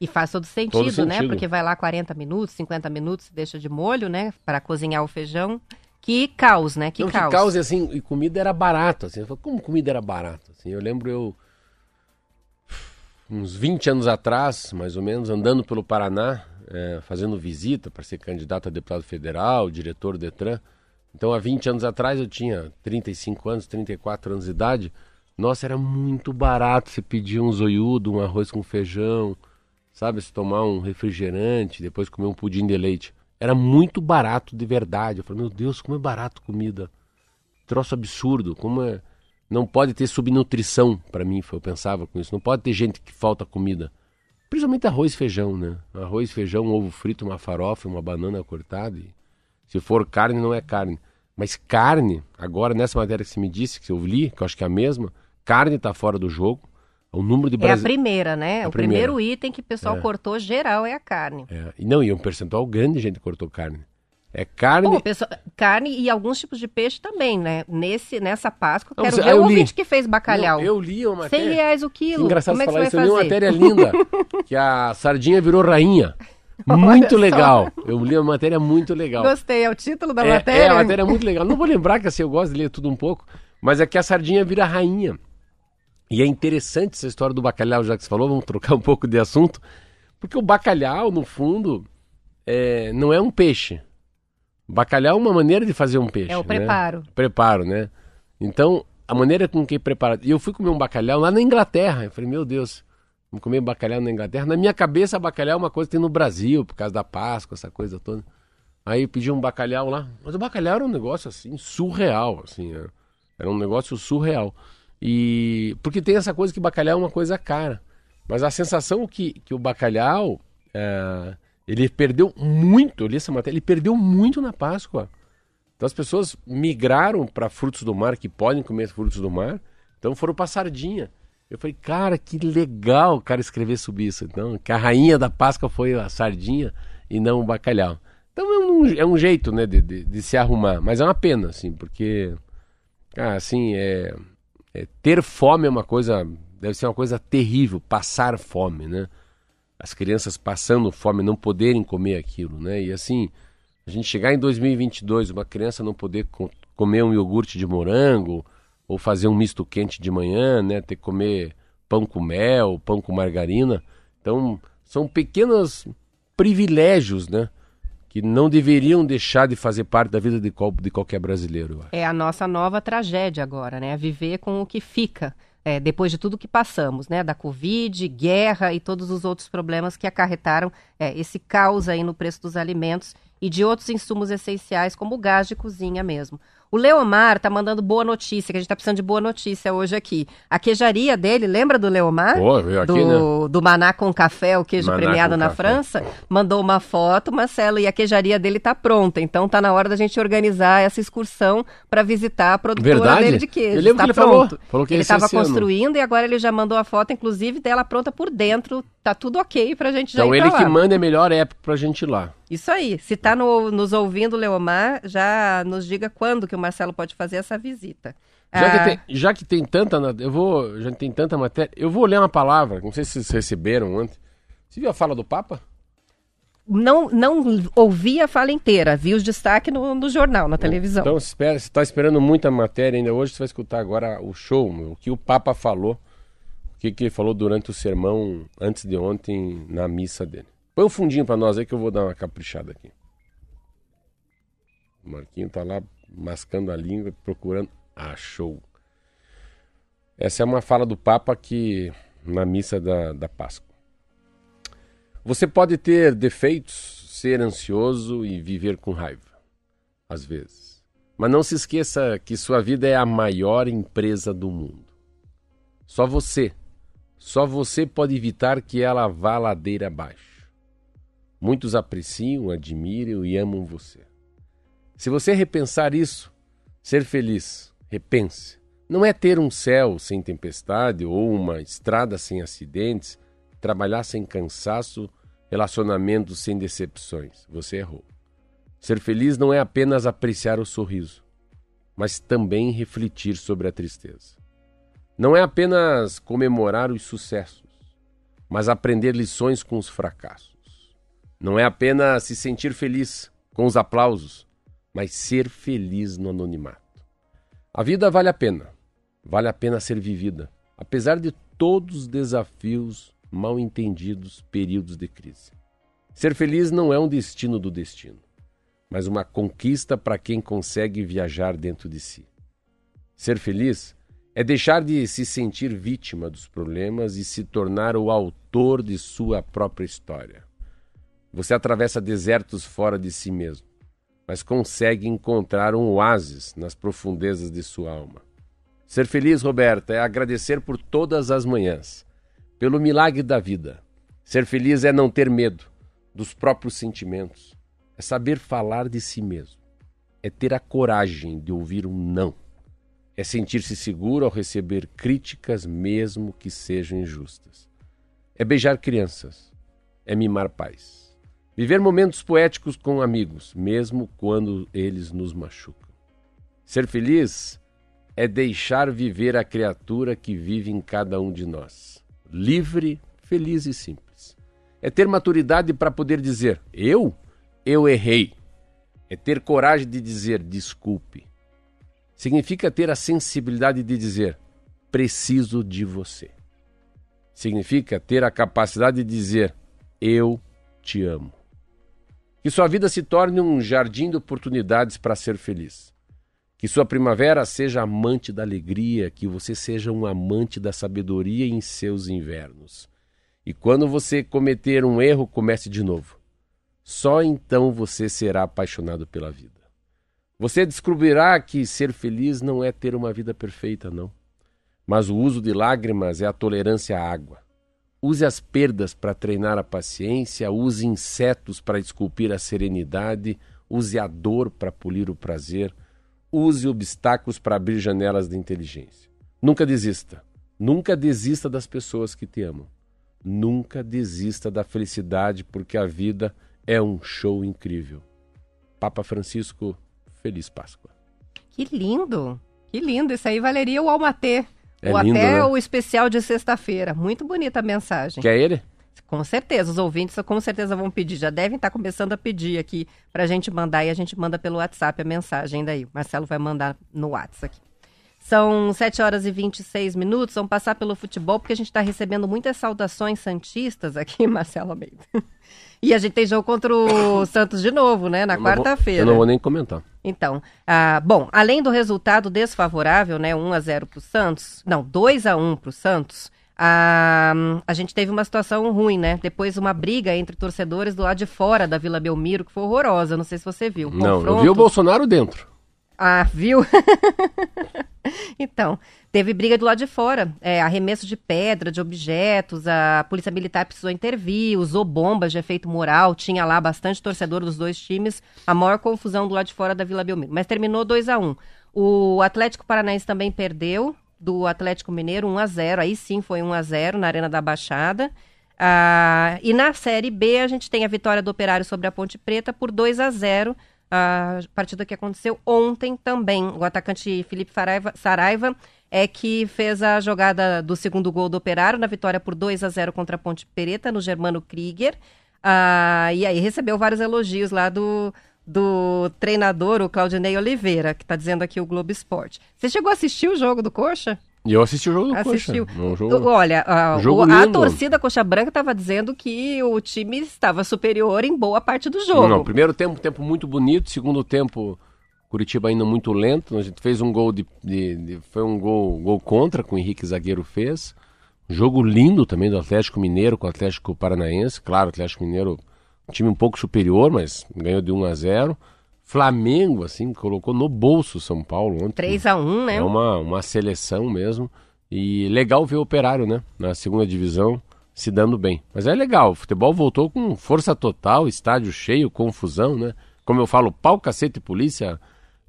B: E faz todo sentido, todo sentido, né? Porque vai lá 40 minutos, 50 minutos, deixa de molho, né? Para cozinhar o feijão. Que caos, né? Que
C: Não,
B: caos.
C: Que caos, e assim, e comida era barato, assim. Como comida era barato? Assim, eu lembro eu, uns 20 anos atrás, mais ou menos, andando pelo Paraná, é, fazendo visita para ser candidato a deputado federal, diretor do Detran. Então, há 20 anos atrás, eu tinha 35 anos, 34 anos de idade. Nossa, era muito barato. Você pedia um zoiudo, um arroz com feijão, sabe? Se tomar um refrigerante, depois comer um pudim de leite. Era muito barato de verdade. Eu falei, meu Deus, como é barato comida. Troço absurdo. Como é. Não pode ter subnutrição para mim, eu pensava com isso. Não pode ter gente que falta comida. Principalmente arroz e feijão, né? Arroz, feijão, um ovo frito, uma farofa, uma banana cortada. E, se for carne, não é carne. Mas carne, agora nessa matéria que você me disse, que eu li, que eu acho que é a mesma, carne está fora do jogo. O número de
B: É a primeira, né? É o primeira. primeiro item que o pessoal é. cortou geral é a carne.
C: É. E não, e um percentual grande de gente cortou carne. É carne. Bom,
B: pessoal, carne e alguns tipos de peixe também, né? Nesse, nessa Páscoa, eu quero não, ver o ouvinte que fez bacalhau.
C: Não, eu li uma matéria.
B: 100 reais o quilo.
C: engraçado
B: Como é
C: falar
B: isso.
C: Eu li uma matéria linda. que a sardinha virou rainha. Muito legal. Eu li uma matéria muito legal.
B: Gostei, é o título da
C: é,
B: matéria.
C: É, a matéria é muito legal. Não vou lembrar que assim, eu gosto de ler tudo um pouco, mas é que a sardinha vira rainha. E é interessante essa história do bacalhau, já que você falou, vamos trocar um pouco de assunto, porque o bacalhau, no fundo, é, não é um peixe. Bacalhau é uma maneira de fazer um peixe.
B: É o
C: né?
B: preparo.
C: Preparo, né? Então, a maneira com que prepara. E eu fui comer um bacalhau lá na Inglaterra. Eu falei, meu Deus, vamos comer bacalhau na Inglaterra. Na minha cabeça, bacalhau é uma coisa que tem no Brasil, por causa da Páscoa, essa coisa toda. Aí eu pedi um bacalhau lá. Mas o bacalhau era um negócio assim, surreal, assim. Era um negócio surreal. E porque tem essa coisa que bacalhau é uma coisa cara. Mas a sensação que, que o bacalhau é, ele perdeu muito, eu li essa matéria, ele perdeu muito na Páscoa. Então as pessoas migraram para frutos do mar, que podem comer frutos do mar, então foram para sardinha. Eu falei, cara, que legal o cara escrever sobre isso. Então, que a rainha da Páscoa foi a sardinha e não o bacalhau. Então é um, é um jeito, né, de, de, de, se arrumar. Mas é uma pena, assim, porque, ah, assim, é, é, ter fome é uma coisa, deve ser uma coisa terrível, passar fome, né? As crianças passando fome, não poderem comer aquilo, né? E assim, a gente chegar em 2022, uma criança não poder co comer um iogurte de morango ou fazer um misto quente de manhã, né? Ter que comer pão com mel, pão com margarina. Então, são pequenos privilégios, né? que não deveriam deixar de fazer parte da vida de, qual, de qualquer brasileiro.
B: É a nossa nova tragédia agora, né? Viver com o que fica. É, depois de tudo que passamos, né, da Covid, guerra e todos os outros problemas que acarretaram é, esse caos aí no preço dos alimentos e de outros insumos essenciais, como o gás de cozinha mesmo. O Leomar tá mandando boa notícia, que a gente tá precisando de boa notícia hoje aqui. A queijaria dele, lembra do Leomar?
C: Pô, veio aqui,
B: do,
C: né?
B: do Maná com café, o queijo
C: Maná
B: premiado na
C: café.
B: França. Mandou uma foto, Marcelo, e a queijaria dele tá pronta. Então tá na hora da gente organizar essa excursão para visitar a produtora
C: Verdade?
B: dele de queijo.
C: Eu lembro
B: tá
C: que ele falou.
B: pronto.
C: Falou que ia
B: ele tava
C: esse ano.
B: construindo e agora ele já mandou a foto, inclusive, dela pronta por dentro. Tá tudo ok pra gente já
C: Então
B: ir
C: ele
B: pra
C: que manda é a melhor época pra gente ir lá.
B: Isso aí. Se está nos ouvindo, Leomar, já nos diga quando que o Marcelo pode fazer essa visita.
C: Já,
B: Ah,
C: que tem, já que tem tanta, eu vou, já tem tanta matéria, eu vou ler uma palavra, não sei se vocês receberam ontem. Você viu a fala do Papa?
B: Não, não ouvi a fala inteira, vi os destaques no, no jornal, na televisão.
C: Então, se espera- se está esperando muita matéria ainda hoje, você vai escutar agora o show, o que o Papa falou, o que, que ele falou durante o sermão antes de ontem na missa dele. Põe um fundinho para nós aí que eu vou dar uma caprichada aqui. O Marquinho tá lá mascando a língua, procurando. Ah, show. Essa é uma fala do Papa que na missa da, da Páscoa. Você pode ter defeitos, ser ansioso e viver com raiva às vezes. Mas não se esqueça que sua vida é a maior empresa do mundo. Só você, só você pode evitar que ela vá ladeira abaixo. Muitos apreciam, admiram e amam você. Se você repensar isso, ser feliz, repense. Não é ter um céu sem tempestade ou uma estrada sem acidentes, trabalhar sem cansaço, relacionamentos sem decepções. Você errou. Ser feliz não é apenas apreciar o sorriso, mas também refletir sobre a tristeza. Não é apenas comemorar os sucessos, mas aprender lições com os fracassos. Não é apenas se sentir feliz com os aplausos, mas ser feliz no anonimato. A vida vale a pena, vale a pena ser vivida, apesar de todos os desafios, mal entendidos períodos de crise. Ser feliz não é um destino do destino mas uma conquista para quem consegue viajar dentro de si. Ser feliz é deixar de se sentir vítima dos problemas e se tornar o autor de sua própria história. Você atravessa desertos fora de si mesmo, mas consegue encontrar um oásis nas profundezas de sua alma. Ser feliz, Roberta, é agradecer por todas as manhãs, pelo milagre da vida. Ser feliz é não ter medo dos próprios sentimentos, é saber falar de si mesmo, é ter a coragem de ouvir um não, é sentir-se seguro ao receber críticas, mesmo que sejam injustas, é beijar crianças, é mimar pais, viver momentos poéticos com amigos, mesmo quando eles nos machucam. Ser feliz é deixar viver a criatura que vive em cada um de nós, livre, feliz e simples. É ter maturidade para poder dizer: eu? Eu errei. É ter coragem de dizer desculpe. Significa ter a sensibilidade de dizer preciso de você. Significa ter a capacidade de dizer eu te amo. Que sua vida se torne um jardim de oportunidades para ser feliz. Que sua primavera seja amante da alegria, que você seja um amante da sabedoria em seus invernos. E quando você cometer um erro, comece de novo. Só então você será apaixonado pela vida. Você descobrirá que ser feliz não é ter uma vida perfeita, não. Mas o uso de lágrimas é a tolerância à água. Use as perdas para treinar a paciência, use insetos para esculpir a serenidade, use a dor para polir o prazer, use obstáculos para abrir janelas da inteligência. Nunca desista. Nunca desista das pessoas que te amam. Nunca desista da felicidade, porque a vida é um show incrível. Papa Francisco, feliz Páscoa.
B: Que lindo, que lindo. Isso aí valeria o Almatê.
C: É
B: Ou
C: lindo,
B: até
C: né?
B: o especial de sexta-feira. Muito bonita a mensagem.
C: Quer ele?
B: Com certeza, os ouvintes com certeza vão pedir, já devem estar começando a pedir aqui para a gente mandar e a gente manda pelo WhatsApp a mensagem daí. O Marcelo vai mandar no WhatsApp aqui. São 7 horas e 26 minutos, vamos passar pelo futebol, porque a gente está recebendo muitas saudações santistas aqui, Marcelo Almeida. E a gente tem jogo contra o Santos de novo, né, na quarta-feira.
C: Eu não vou nem comentar.
B: Então, ah, bom, além do resultado desfavorável, né, 1 a 0 para o Santos, não, 2 a 1 para o Santos, ah, a gente teve uma situação ruim, né? Depois uma briga entre torcedores do lado de fora da Vila Belmiro, que foi horrorosa, não sei se você viu.
C: Não, eu
B: Confronto-
C: vi o Bolsonaro dentro.
B: Ah, viu? então, teve briga do lado de fora. É, arremesso de pedra, de objetos, a polícia militar precisou intervir, usou bombas de efeito moral, tinha lá bastante torcedor dos dois times, a maior confusão do lado de fora da Vila Belmiro. Mas terminou 2 a 1 um. O Atlético Paranaense também perdeu do Atlético Mineiro 1 a 0 aí sim foi 1 a 0 na Arena da Baixada. Ah, e na Série B a gente tem a vitória do Operário sobre a Ponte Preta por 2 a 0 a partida que aconteceu ontem também. O atacante Felipe Saraiva, Saraiva é que fez a jogada do segundo gol do Operário na vitória por 2 a 0 contra a Ponte Preta no Germano Krieger. Ah, e aí recebeu vários elogios lá do, do treinador, o Claudinei Oliveira, que está dizendo aqui o Globo Esporte. Você chegou a assistir o jogo do Coxa?
C: E eu assisti o jogo do
B: Assistiu.
C: Coxa. Um jogo...
B: Olha, a,
C: um jogo
B: o, a torcida Coxa Branca estava dizendo que o time estava superior em boa parte do jogo.
C: Não, primeiro tempo, tempo muito bonito. Segundo tempo, Curitiba ainda muito lento. A gente fez um gol de, de, de- foi um gol, gol contra que o Henrique Zagueiro fez. Jogo lindo também do Atlético Mineiro com o Atlético Paranaense. Claro, o Atlético Mineiro um time um pouco superior, mas ganhou de 1 a 0. Flamengo assim colocou no bolso São Paulo ontem.
B: 3 a 1 né?
C: É uma, uma seleção mesmo. E legal ver o Operário, né? Na segunda divisão, se dando bem. Mas é legal, o futebol voltou com força total, estádio cheio, confusão, né? Como eu falo, pau, cacete e polícia,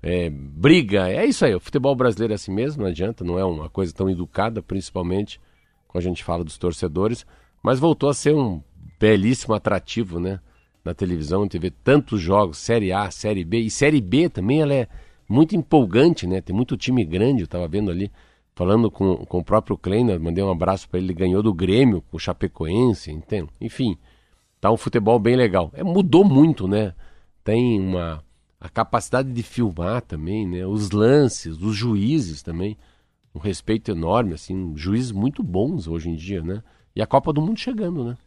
C: é, briga. É isso aí, o futebol brasileiro é assim mesmo, não adianta, não é uma coisa tão educada, principalmente quando a gente fala dos torcedores. Mas voltou a ser um belíssimo atrativo, né? Na televisão, a vê tantos jogos, Série A, Série B. E Série B também, ela é muito empolgante, né? Tem muito time grande, eu tava vendo ali, falando com, com o próprio Kleiner, mandei um abraço para ele, ele ganhou do Grêmio, com o Chapecoense, entende? Enfim, tá um futebol bem legal. É, mudou muito, né? Tem uma a capacidade de filmar também, né? Os lances, os juízes também, um respeito enorme, assim, juízes muito bons hoje em dia, né? E a Copa do Mundo chegando, né?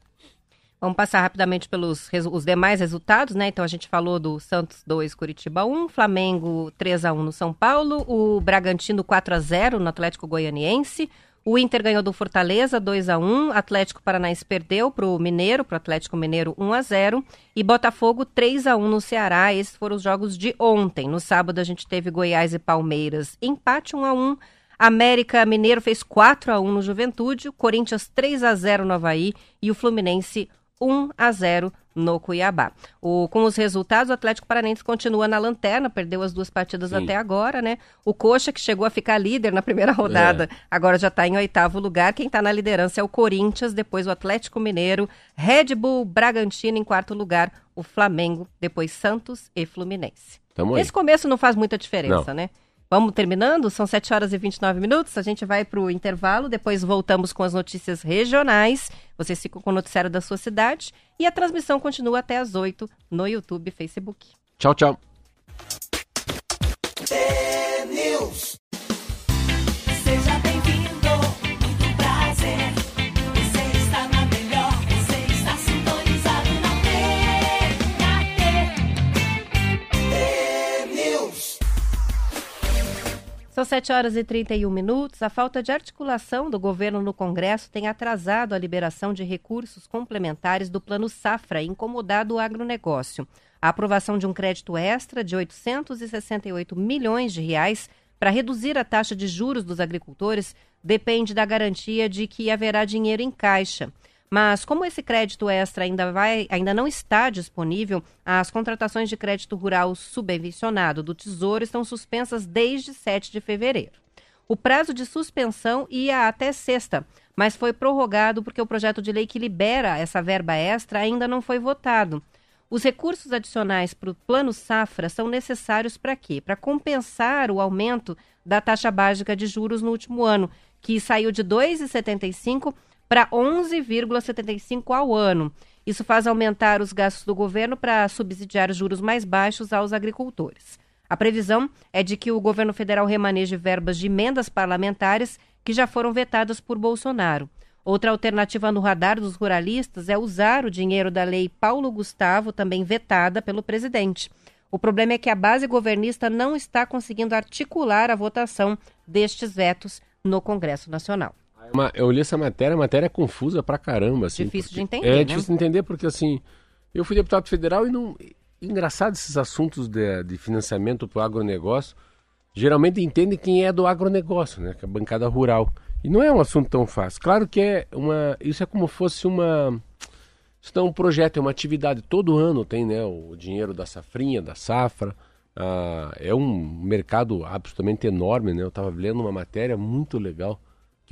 B: Vamos passar rapidamente pelos os demais resultados, né? Então a gente falou do Santos 2, Curitiba 1, Flamengo 3 a 1 no São Paulo, o Bragantino 4 a 0 no Atlético Goianiense, o Inter ganhou do Fortaleza 2 a 1, Atlético Paranaense perdeu para o Mineiro, para o Atlético Mineiro 1 a 0 e Botafogo 3 a 1 no Ceará. Esses foram os jogos de ontem. No sábado a gente teve Goiás e Palmeiras, empate 1 a 1. América Mineiro fez 4 a 1 no Juventude, Corinthians 3 a 0 no Havaí e o Fluminense 1 a 0 no Cuiabá. O, com os resultados, o Atlético Paranense continua na lanterna, perdeu as duas partidas
C: Sim.
B: até agora, né? O Coxa, que chegou a ficar líder na primeira rodada, agora já está em oitavo lugar. Quem está na liderança é o Corinthians, depois o Atlético Mineiro, Red Bull, Bragantino em quarto lugar, o Flamengo, depois Santos e Fluminense.
C: Tamo aí.
B: Esse começo não faz muita diferença,
C: Não.
B: né? Vamos terminando? São 7 horas e 29 minutos. A gente vai para o intervalo, depois voltamos com as notícias regionais. Vocês ficam com o noticiário da sua cidade. E a transmissão continua até às 8 no YouTube e Facebook.
C: Tchau, tchau.
B: São 7 horas e 31 minutos. A falta de articulação do governo no Congresso tem atrasado a liberação de recursos complementares do Plano Safra incomodado o agronegócio. A aprovação de um crédito extra de 868 milhões de reais para reduzir a taxa de juros dos agricultores depende da garantia de que haverá dinheiro em caixa. Mas como esse crédito extra ainda, vai, ainda não está disponível, as contratações de crédito rural subvencionado do Tesouro estão suspensas desde 7 de fevereiro. O prazo de suspensão ia até sexta, mas foi prorrogado porque o projeto de lei que libera essa verba extra ainda não foi votado. Os recursos adicionais para o Plano Safra são necessários para quê? Para compensar o aumento da taxa básica de juros no último ano, que saiu de 2,75 para 11,75 ao ano. Isso faz aumentar os gastos do governo para subsidiar os juros mais baixos aos agricultores. A previsão é de que o governo federal remaneje verbas de emendas parlamentares que já foram vetadas por Bolsonaro. Outra alternativa no radar dos ruralistas é usar o dinheiro da lei Paulo Gustavo, também vetada pelo presidente. O problema é que a base governista não está conseguindo articular a votação destes vetos no Congresso Nacional.
C: Ma- Eu li essa matéria, a matéria é confusa pra caramba. Assim,
B: Difícil de entender,
C: É
B: né?
C: difícil de entender porque, assim, eu fui deputado federal e não... Engraçado esses assuntos de, de financiamento para o agronegócio. geralmente entendem quem é do agronegócio, né? Que é a bancada rural. E não é um assunto tão fácil. Claro que é uma. Isso é como fosse uma. Isso não é um projeto, é uma atividade. Todo ano tem né, o dinheiro da safrinha, da safra. Ah, é um mercado absolutamente enorme, né? Eu estava lendo uma matéria muito legal.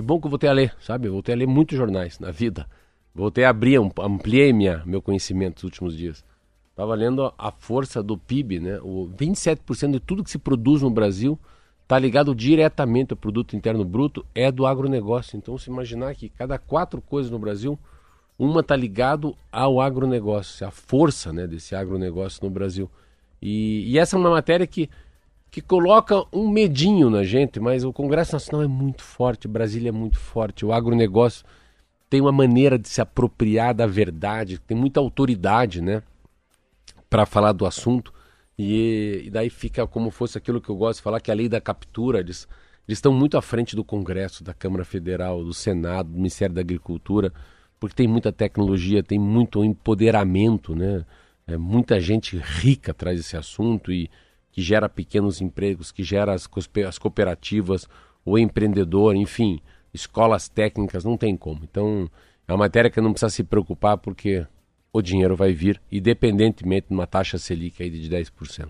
C: Que bom que eu voltei a ler, sabe? Eu voltei a ler muitos jornais na vida. Voltei a abrir, ampliei minha, meu conhecimento nos últimos dias. Estava lendo a força do PIB, né? O 27% de tudo que se produz no Brasil está ligado diretamente ao produto interno bruto, é do agronegócio. Então, se imaginar que cada quatro coisas no Brasil, uma está ligado ao agronegócio, a força né, desse agronegócio no Brasil. E, e, essa é uma matéria que, que coloca um medinho na gente, mas o Congresso Nacional é muito forte, Brasília é muito forte, o agronegócio tem uma maneira de se apropriar da verdade, tem muita autoridade, né, para falar do assunto. E, e, daí fica como fosse aquilo que eu gosto de falar, que a lei da captura, eles, eles estão muito à frente do Congresso, da Câmara Federal, do Senado, do Ministério da Agricultura, porque tem muita tecnologia, tem muito empoderamento, né? É, muita gente rica atrás desse assunto e que gera pequenos empregos, que gera as, as cooperativas, o empreendedor, enfim, escolas técnicas, não tem como. Então, é uma matéria que não precisa se preocupar porque o dinheiro vai vir, independentemente de uma taxa Selic aí de 10%.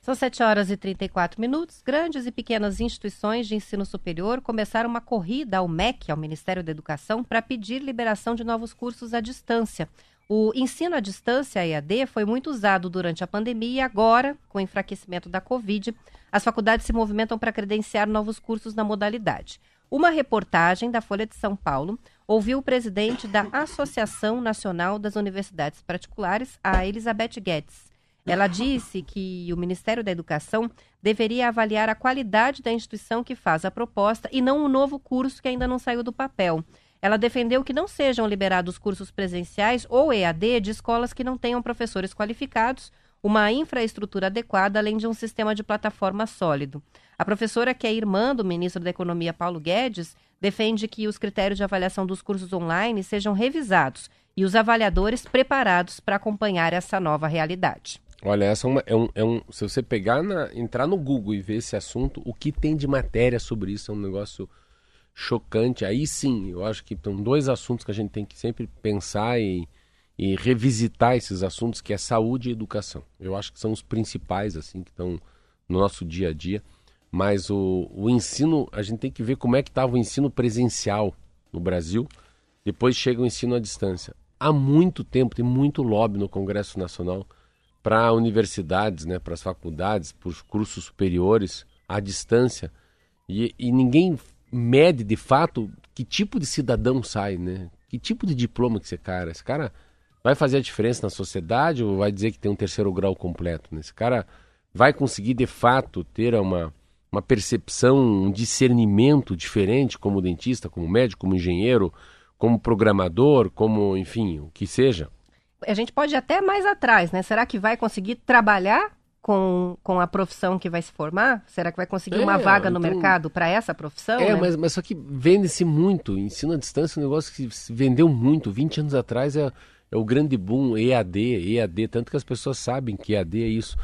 B: São 7 horas e 34 minutos. Grandes e pequenas instituições de ensino superior começaram uma corrida ao MEC, ao Ministério da Educação, para pedir liberação de novos cursos à distância. O ensino à distância, EAD, foi muito usado durante a pandemia e agora, com o enfraquecimento da Covid, as faculdades se movimentam para credenciar novos cursos na modalidade. Uma reportagem da Folha de São Paulo ouviu o presidente da Associação Nacional das Universidades Particulares, a Elizabeth Guedes. Ela disse que o Ministério da Educação deveria avaliar a qualidade da instituição que faz a proposta e não o novo curso que ainda não saiu do papel. Ela defendeu que não sejam liberados cursos presenciais ou EAD de escolas que não tenham professores qualificados, uma infraestrutura adequada, além de um sistema de plataforma sólido. A professora, que é irmã do ministro da Economia, Paulo Guedes, defende que os critérios de avaliação dos cursos online sejam revisados e os avaliadores preparados para acompanhar essa nova realidade.
C: Olha, essa é, uma, é, um, é um. Se você pegar na, entrar no Google e ver esse assunto, o que tem de matéria sobre isso é um negócio chocante. Aí sim, eu acho que são dois assuntos que a gente tem que sempre pensar e, e revisitar esses assuntos, que é saúde e educação. Eu acho que são os principais, assim, que estão no nosso dia a dia. Mas o, o ensino, a gente tem que ver como é que estava o ensino presencial no Brasil. Depois chega o ensino à distância. Há muito tempo, tem muito lobby no Congresso Nacional para universidades, né, para as faculdades, para os cursos superiores à distância. E, e ninguém mede de fato que tipo de cidadão sai, né? Que tipo de diploma que esse cara? Esse cara vai fazer a diferença na sociedade ou vai dizer que tem um terceiro grau completo? Né? Esse cara vai conseguir de fato ter uma, uma percepção, um discernimento diferente como dentista, como médico, como engenheiro, como programador, como, enfim, o que seja.
B: A gente pode ir até mais atrás, né? Será que vai conseguir trabalhar com, com a profissão que vai se formar? Será que vai conseguir é, uma vaga no então, mercado para essa profissão?
C: É,
B: né?
C: mas, mas só que vende-se muito. Ensino à distância é um negócio que se vendeu muito. 20 anos atrás é, é o grande boom EAD, EAD, tanto que as pessoas sabem que EAD é isso.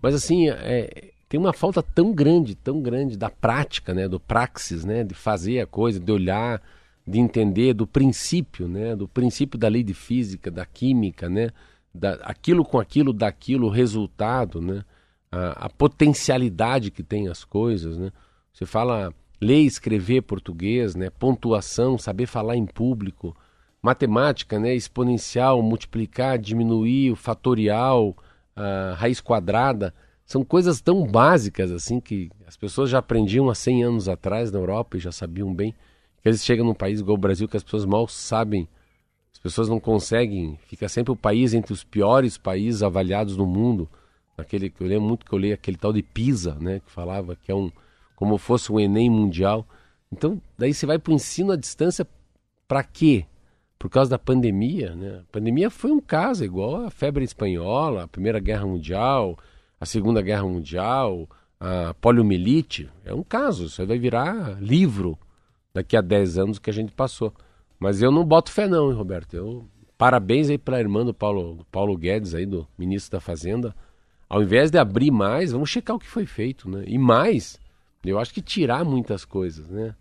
C: Mas assim, é, tem uma falta tão grande, tão grande da prática, né, do praxis, né, de fazer a coisa, de olhar, de entender do princípio, né, do princípio da lei de física, da química, né, da, aquilo com aquilo, daquilo, o resultado, né, a, a potencialidade que tem as coisas, né. Você fala ler e escrever português, né, pontuação, saber falar em público, matemática, né, exponencial, multiplicar, diminuir, o fatorial, raiz quadrada são coisas tão básicas assim que as pessoas já aprendiam há 100 anos atrás na Europa e já sabiam bem. Que eles chegam num país igual o Brasil que as pessoas mal sabem, as pessoas não conseguem, fica sempre o país entre os piores países avaliados no mundo. Aquele eu lembro muito que eu li aquele tal de PISA, né, que falava que é um como fosse um ENEM mundial. Então, daí você vai para o ensino à distância para quê? Por causa da pandemia, né? A pandemia foi um caso igual a febre espanhola, a Primeira Guerra Mundial, a Segunda Guerra Mundial, a poliomielite, é um caso, isso vai virar livro daqui a 10 anos que a gente passou. Mas eu não boto fé não, hein, Roberto. Eu parabéns aí para a irmã do Paulo, do Paulo Guedes aí do ministro da Fazenda. Ao invés de abrir mais, vamos checar o que foi feito, né? E mais, eu acho que tirar muitas coisas, né?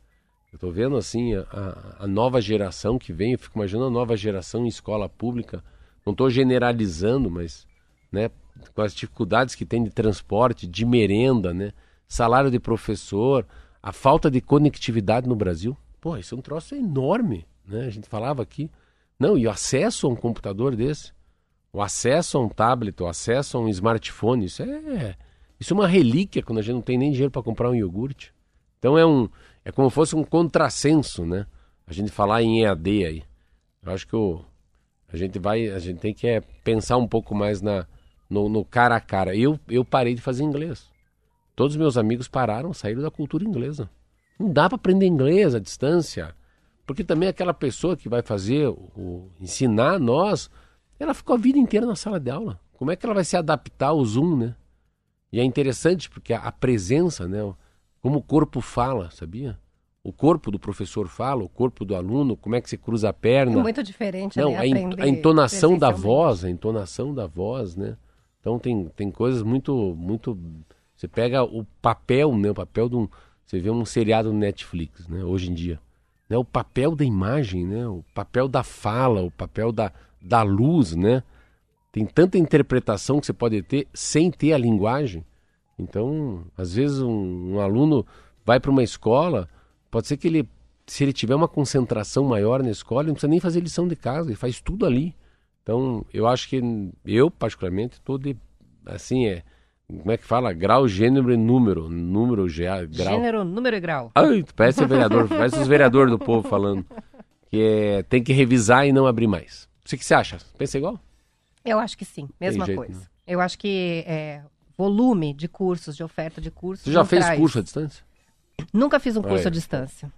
C: Eu tô vendo assim a, a- a nova geração que vem, eu fico imaginando a nova geração em escola pública. Não estou generalizando, mas né, com as dificuldades que tem de transporte, de merenda, né, salário de professor, a falta de conectividade no Brasil. Pô, isso é um troço enorme, né? A gente falava aqui. Não, e o acesso a um computador desse, o acesso a um tablet, o acesso a um smartphone, isso é isso é uma relíquia quando a gente não tem nem dinheiro para comprar um iogurte. Então é um é como se fosse um contrassenso, né? A gente falar em EAD aí. Eu acho que o, a gente vai, a gente tem que é, pensar um pouco mais na no, no cara a cara. Eu eu parei de fazer inglês. Todos os meus amigos pararam, saíram da cultura inglesa. Não dá para aprender inglês à distância, porque também aquela pessoa que vai fazer o- ensinar nós, ela ficou a vida inteira na sala de aula. Como é que ela vai se adaptar ao Zoom, né? E é interessante porque a, presença, né? Como o corpo fala, sabia? O corpo do professor fala, o corpo do aluno, como é que você cruza a
B: É
C: perna.
B: muito diferente,
C: Não,
B: né?
C: a, a entonação da voz, a entonação da voz, né? Então tem, tem coisas muito, muito. Você pega o papel, né? O papel de um. Você vê um seriado no Netflix, né? Hoje em dia. Né? O papel da imagem, né? O papel da fala, o papel da, da luz, né? Tem tanta interpretação que você pode ter sem ter a linguagem. Então, às vezes um, um aluno vai para uma escola, pode ser que ele, se ele tiver uma concentração maior na escola, ele não precisa nem fazer lição de casa, ele faz tudo ali. Então, eu acho que eu, particularmente, estou de, assim, é, como é que fala? Grau, gênero e número. Número, grau.
B: Gênero, número e grau.
C: Ai, parece vereador, parece os vereadores do povo falando. Que é, tem que revisar e não abrir mais. Você que você acha? Pensa igual?
B: Eu acho que sim, mesma
C: jeito,
B: coisa.
C: né?
B: Eu acho que é, volume de cursos, de oferta de cursos.
C: Você já fez
B: traz.
C: curso à distância?
B: Nunca fiz um curso
C: é.
B: à distância.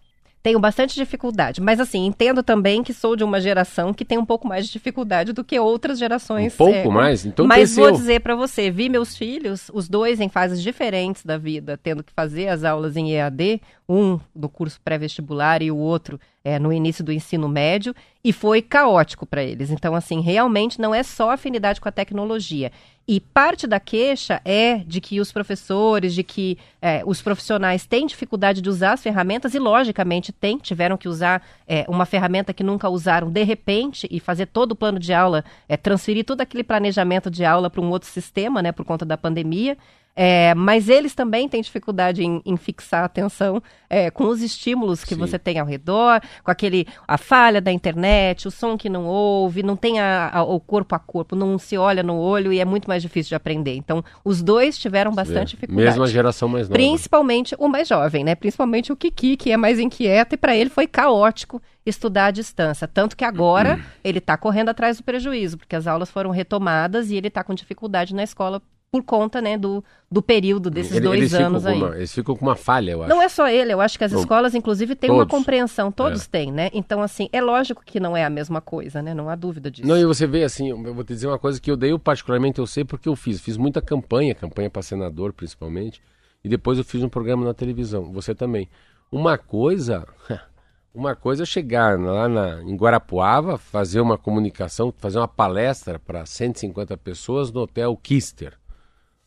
B: Tenho bastante dificuldade, mas assim, entendo também que sou de uma geração que tem um pouco mais de dificuldade do que outras gerações.
C: Um pouco
B: é,
C: mais? Então
B: mas
C: cresceu.
B: vou dizer pra você, vi meus filhos, os dois em fases diferentes da vida, tendo que fazer as aulas em EAD, um no curso pré-vestibular e o outro é, no início do ensino médio, e foi caótico para eles. Então, assim, realmente não é só afinidade com a tecnologia. E parte da queixa é de que os professores, de que é, os profissionais têm dificuldade de usar as ferramentas, e logicamente têm, tiveram que usar é, uma ferramenta que nunca usaram de repente e fazer todo o plano de aula, é, transferir todo aquele planejamento de aula para um outro sistema, né, por conta da pandemia. É, mas eles também têm dificuldade em, em fixar a atenção é, com os estímulos que
C: Sim.
B: você tem ao redor, com aquele a falha da internet, o som que não ouve, não tem a- a- o corpo a corpo, não se olha no olho e é muito mais difícil de aprender. Então, os dois tiveram bastante
C: É,
B: dificuldade.
C: Mesma geração mais nova.
B: Principalmente o mais jovem, né? Principalmente o Kiki, que é mais inquieto, e para ele foi caótico estudar à distância. Tanto que agora ele está correndo atrás do prejuízo, porque as aulas foram retomadas e ele está com dificuldade na escola por conta, né, do, do período desses dois
C: eles
B: anos aí.
C: uma- eles ficam com uma falha, eu acho.
B: Não é só ele, eu acho que as escolas, inclusive, têm uma
C: Todos.
B: compreensão, todos
C: É.
B: têm, né? Então, assim, é lógico que não é a mesma coisa, né? Não há dúvida disso.
C: Não, e você vê assim, eu vou te dizer uma coisa que eu dei, eu particularmente eu sei porque eu fiz. Fiz muita campanha, campanha para senador principalmente, e depois eu fiz um programa na televisão. Você também. Uma coisa, uma coisa é chegar lá na, em Guarapuava, fazer uma comunicação, fazer uma palestra para 150 pessoas no Hotel Kister,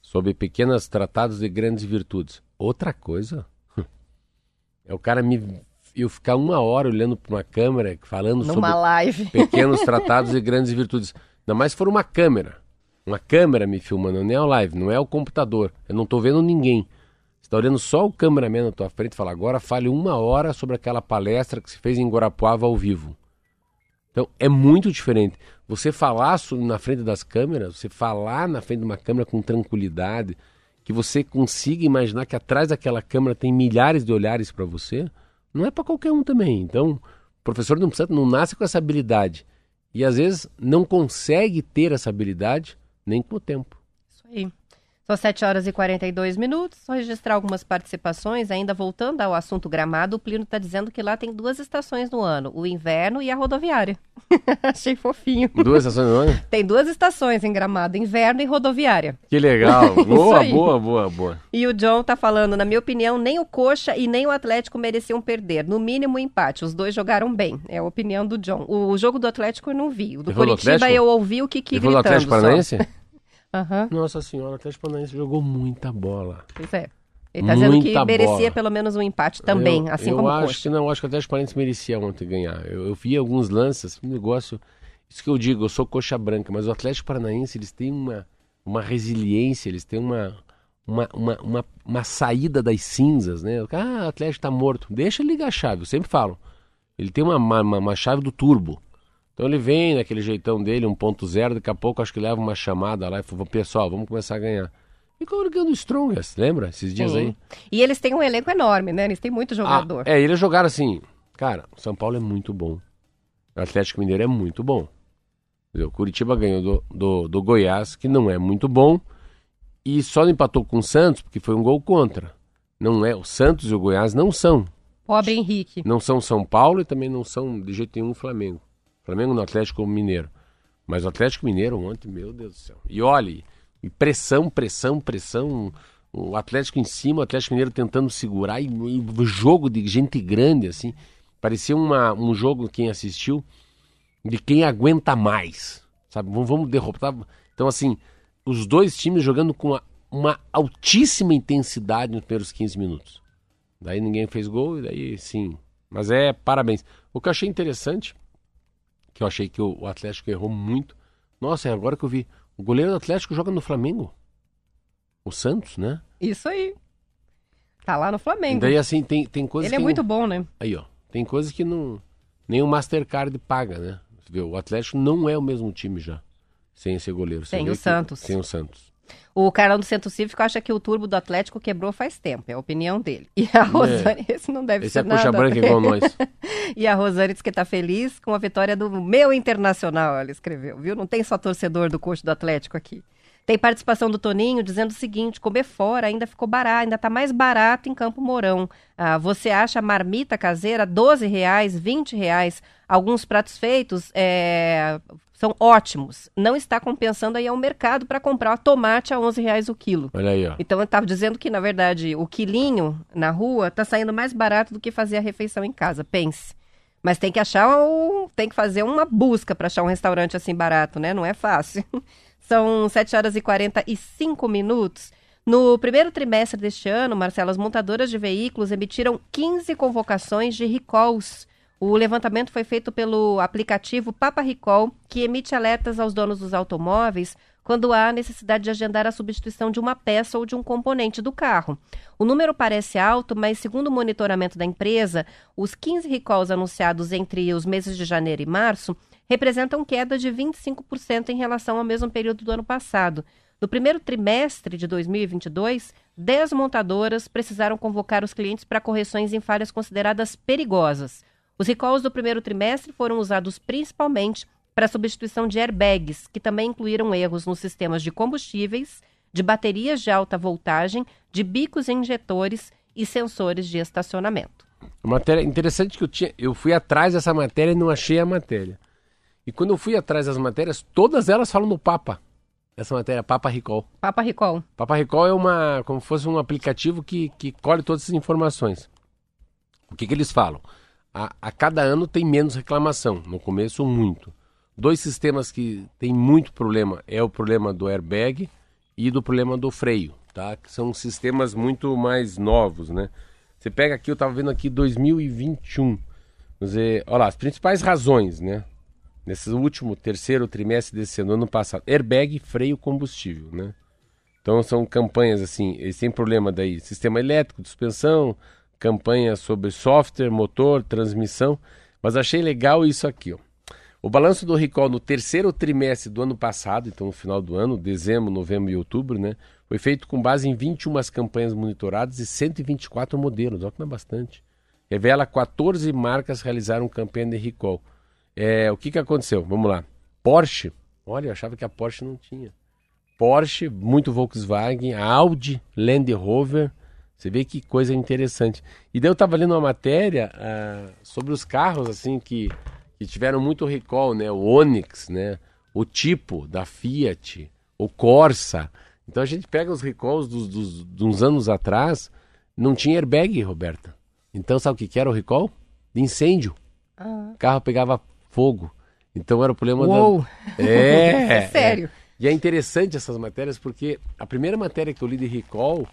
C: sobre pequenos tratados de grandes virtudes. Outra coisa é o cara me eu ficar uma hora olhando para uma câmera falando sobre
B: Numa live.
C: pequenos tratados e grandes virtudes. Ainda mais se for uma câmera. Uma câmera me filmando, não é o live, não é o computador. Eu não estou vendo ninguém. Você está olhando só o cameraman na tua frente e fala, agora fale uma hora sobre aquela palestra que se fez em Guarapuava ao vivo. Então, é muito diferente. Você falar na frente das câmeras, você falar na frente de uma câmera com tranquilidade, que você consiga imaginar que atrás daquela câmera tem milhares de olhares para você, não é para qualquer um também. Então, o professor não, precisa, não nasce com essa habilidade. E às vezes não consegue ter essa habilidade nem com o tempo.
B: Isso aí. São 7 horas e 42 minutos. Só registrar algumas participações. Ainda voltando ao assunto gramado, o Plínio está dizendo que lá tem duas estações no ano: o inverno e a rodoviária. Achei fofinho.
C: Duas estações no ano?
B: Tem duas estações em gramado: inverno e rodoviária.
C: Que legal. Boa, boa, boa, boa.
B: E o John tá falando, na minha opinião, nem o Coxa e nem o Atlético mereciam perder. No mínimo, empate. Os dois jogaram bem. É a opinião do John. O, jogo do Atlético eu não vi. O do Curitiba eu ouvi o Kiki
C: Ele falou do
B: gritando
C: Atlético. Paranaense?
B: Aham,
C: Nossa senhora, o Atlético Paranaense jogou muita bola.
B: pois é. Ele tá dizendo que merecia
C: bola.
B: pelo menos um empate também,
C: eu,
B: assim
C: eu
B: como
C: acho
B: Coxa.
C: que não, eu acho que o Atlético Paranaense merecia ontem ganhar. Eu, eu vi alguns lances, um negócio. Isso que eu digo, eu sou coxa branca, mas o Atlético Paranaense eles têm uma, uma resiliência, eles têm uma, uma, uma, uma, uma saída das cinzas, né? Ah, o Atlético tá morto. Deixa ele ligar a chave, eu sempre falo. Ele tem uma, uma, uma chave do turbo. Então ele vem naquele jeitão dele, 1.0, daqui a pouco acho que leva uma chamada lá e fala, pessoal, vamos começar a ganhar. E ganhando o Strongest, lembra? Esses dias
B: Sim.
C: aí.
B: E eles têm um elenco enorme, né? Eles têm muito jogador.
C: Ah, é, eles jogaram assim. Cara, o São Paulo é muito bom. O Atlético Mineiro é muito bom. O Curitiba ganhou do, do, do Goiás, que não é muito bom. E só empatou com o Santos, porque foi um gol contra. Não é. O Santos e o Goiás não são.
B: Pobre Henrique.
C: Não são São Paulo e também não são de jeito nenhum o Flamengo. Flamengo no Atlético Mineiro. Mas o Atlético Mineiro ontem, meu Deus do céu. E olhe, e pressão, pressão, pressão. O Atlético em cima, o Atlético Mineiro tentando segurar e, e jogo de gente grande, assim. Parecia uma, um jogo, quem assistiu, de quem aguenta mais. Sabe? Vamos, vamos derrotar. Então, assim, os dois times jogando com uma, uma altíssima intensidade nos primeiros 15 minutos. Daí ninguém fez gol, e daí sim. Mas é parabéns. O que eu achei interessante, que eu achei que o, Atlético errou muito. Nossa, é agora que eu vi. O goleiro do Atlético joga no Flamengo. O Santos, né?
B: Isso aí. Tá lá no
C: E
B: Flamengo.
C: daí, assim, tem, tem coisas
B: Ele é muito bom, né?
C: Aí, ó. Tem coisas que não. Nem o Mastercard paga, né? Você vê, o Atlético não é o mesmo time já. Sem esse goleiro. Você
B: Tem
C: vê
B: o
C: que-
B: Santos.
C: Tem o Santos.
B: O Carlão do Centro Cívico acha que o turbo do Atlético quebrou faz tempo, é a opinião dele. E a Rosane, esse não deve
C: Esse
B: ser
C: é
B: nada.
C: branca igual nós.
B: E a Rosane diz que tá feliz com a vitória do meu internacional, ela escreveu, viu? Não tem só torcedor do coxa do Atlético aqui. Tem participação do Toninho dizendo o seguinte: comer fora ainda ficou barato, ainda tá mais barato em Campo Mourão. Ah, você acha marmita caseira 12 reais, 20 reais. Alguns pratos feitos é, são ótimos. Não está compensando aí ao mercado para comprar tomate a 11 reais o quilo.
C: Olha aí, ó.
B: Então eu estava dizendo que, na verdade, o quilinho na rua tá saindo mais barato do que fazer a refeição em casa. Pense. Mas tem que achar tem que fazer uma busca para achar um restaurante assim barato, né? Não é fácil. São 7 horas e 45 minutos. No primeiro trimestre deste ano, Marcelo, as montadoras de veículos emitiram 15 convocações de recalls. O levantamento foi feito pelo aplicativo Papa Recall, que emite alertas aos donos dos automóveis quando há necessidade de agendar a substituição de uma peça ou de um componente do carro. O número parece alto, mas segundo o monitoramento da empresa, os 15 recalls anunciados entre os meses de janeiro e março representam queda de 25% em relação ao mesmo período do ano passado. No primeiro trimestre de 2022, 10 montadoras precisaram convocar os clientes para correções em falhas consideradas perigosas. Os recalls do primeiro trimestre foram usados principalmente para substituição de airbags, que também incluíram erros nos sistemas de combustíveis, de baterias de alta voltagem, de bicos injetores e sensores de estacionamento.
C: Matéria interessante que eu tinha. Eu fui atrás dessa matéria e não achei a matéria. E quando eu fui atrás das matérias, todas elas falam no Papa. Essa matéria, Papa Recall.
B: Papa Recall.
C: Papa Recall é uma. como se fosse um aplicativo que, que colhe todas essas informações. O que, que eles falam? A, a cada ano tem menos reclamação. No começo, muito. Dois sistemas que tem muito problema é o problema do airbag e do problema do freio, tá? Que são sistemas muito mais novos, né? Você pega aqui, eu estava vendo aqui 2021. Vamos dizer, olha lá, as principais razões, né? Nesse último terceiro trimestre desse ano, ano passado. Airbag, freio, combustível, né? Então são campanhas assim, eles têm problema daí, sistema elétrico, suspensão, campanha sobre software, motor, transmissão. Mas achei legal isso aqui, ó. O balanço do recall no terceiro trimestre do ano passado, então no final do ano, dezembro, novembro e outubro, né, foi feito com base em 21 campanhas monitoradas e 124 modelos, olha que não é bastante. Revela 14 marcas realizaram campanha de recall. É, o que, que aconteceu? Vamos lá. Porsche, olha, eu achava que a Porsche não tinha. Porsche, muito Volkswagen, Audi, Land Rover. Você vê que coisa interessante. E daí eu estava lendo uma matéria ah, sobre os carros assim que, que tiveram muito recall, né? O Onix, né? O tipo da Fiat, o Corsa. Então a gente pega os recalls dos, dos, de uns anos atrás, não tinha airbag, Roberta. Então sabe o que, que era o recall? De incêndio.
B: Ah.
C: O carro pegava fogo. Então era o problema
B: Uou!
C: da. É,
B: É sério.
C: E é interessante essas matérias porque a primeira matéria que eu li de recall,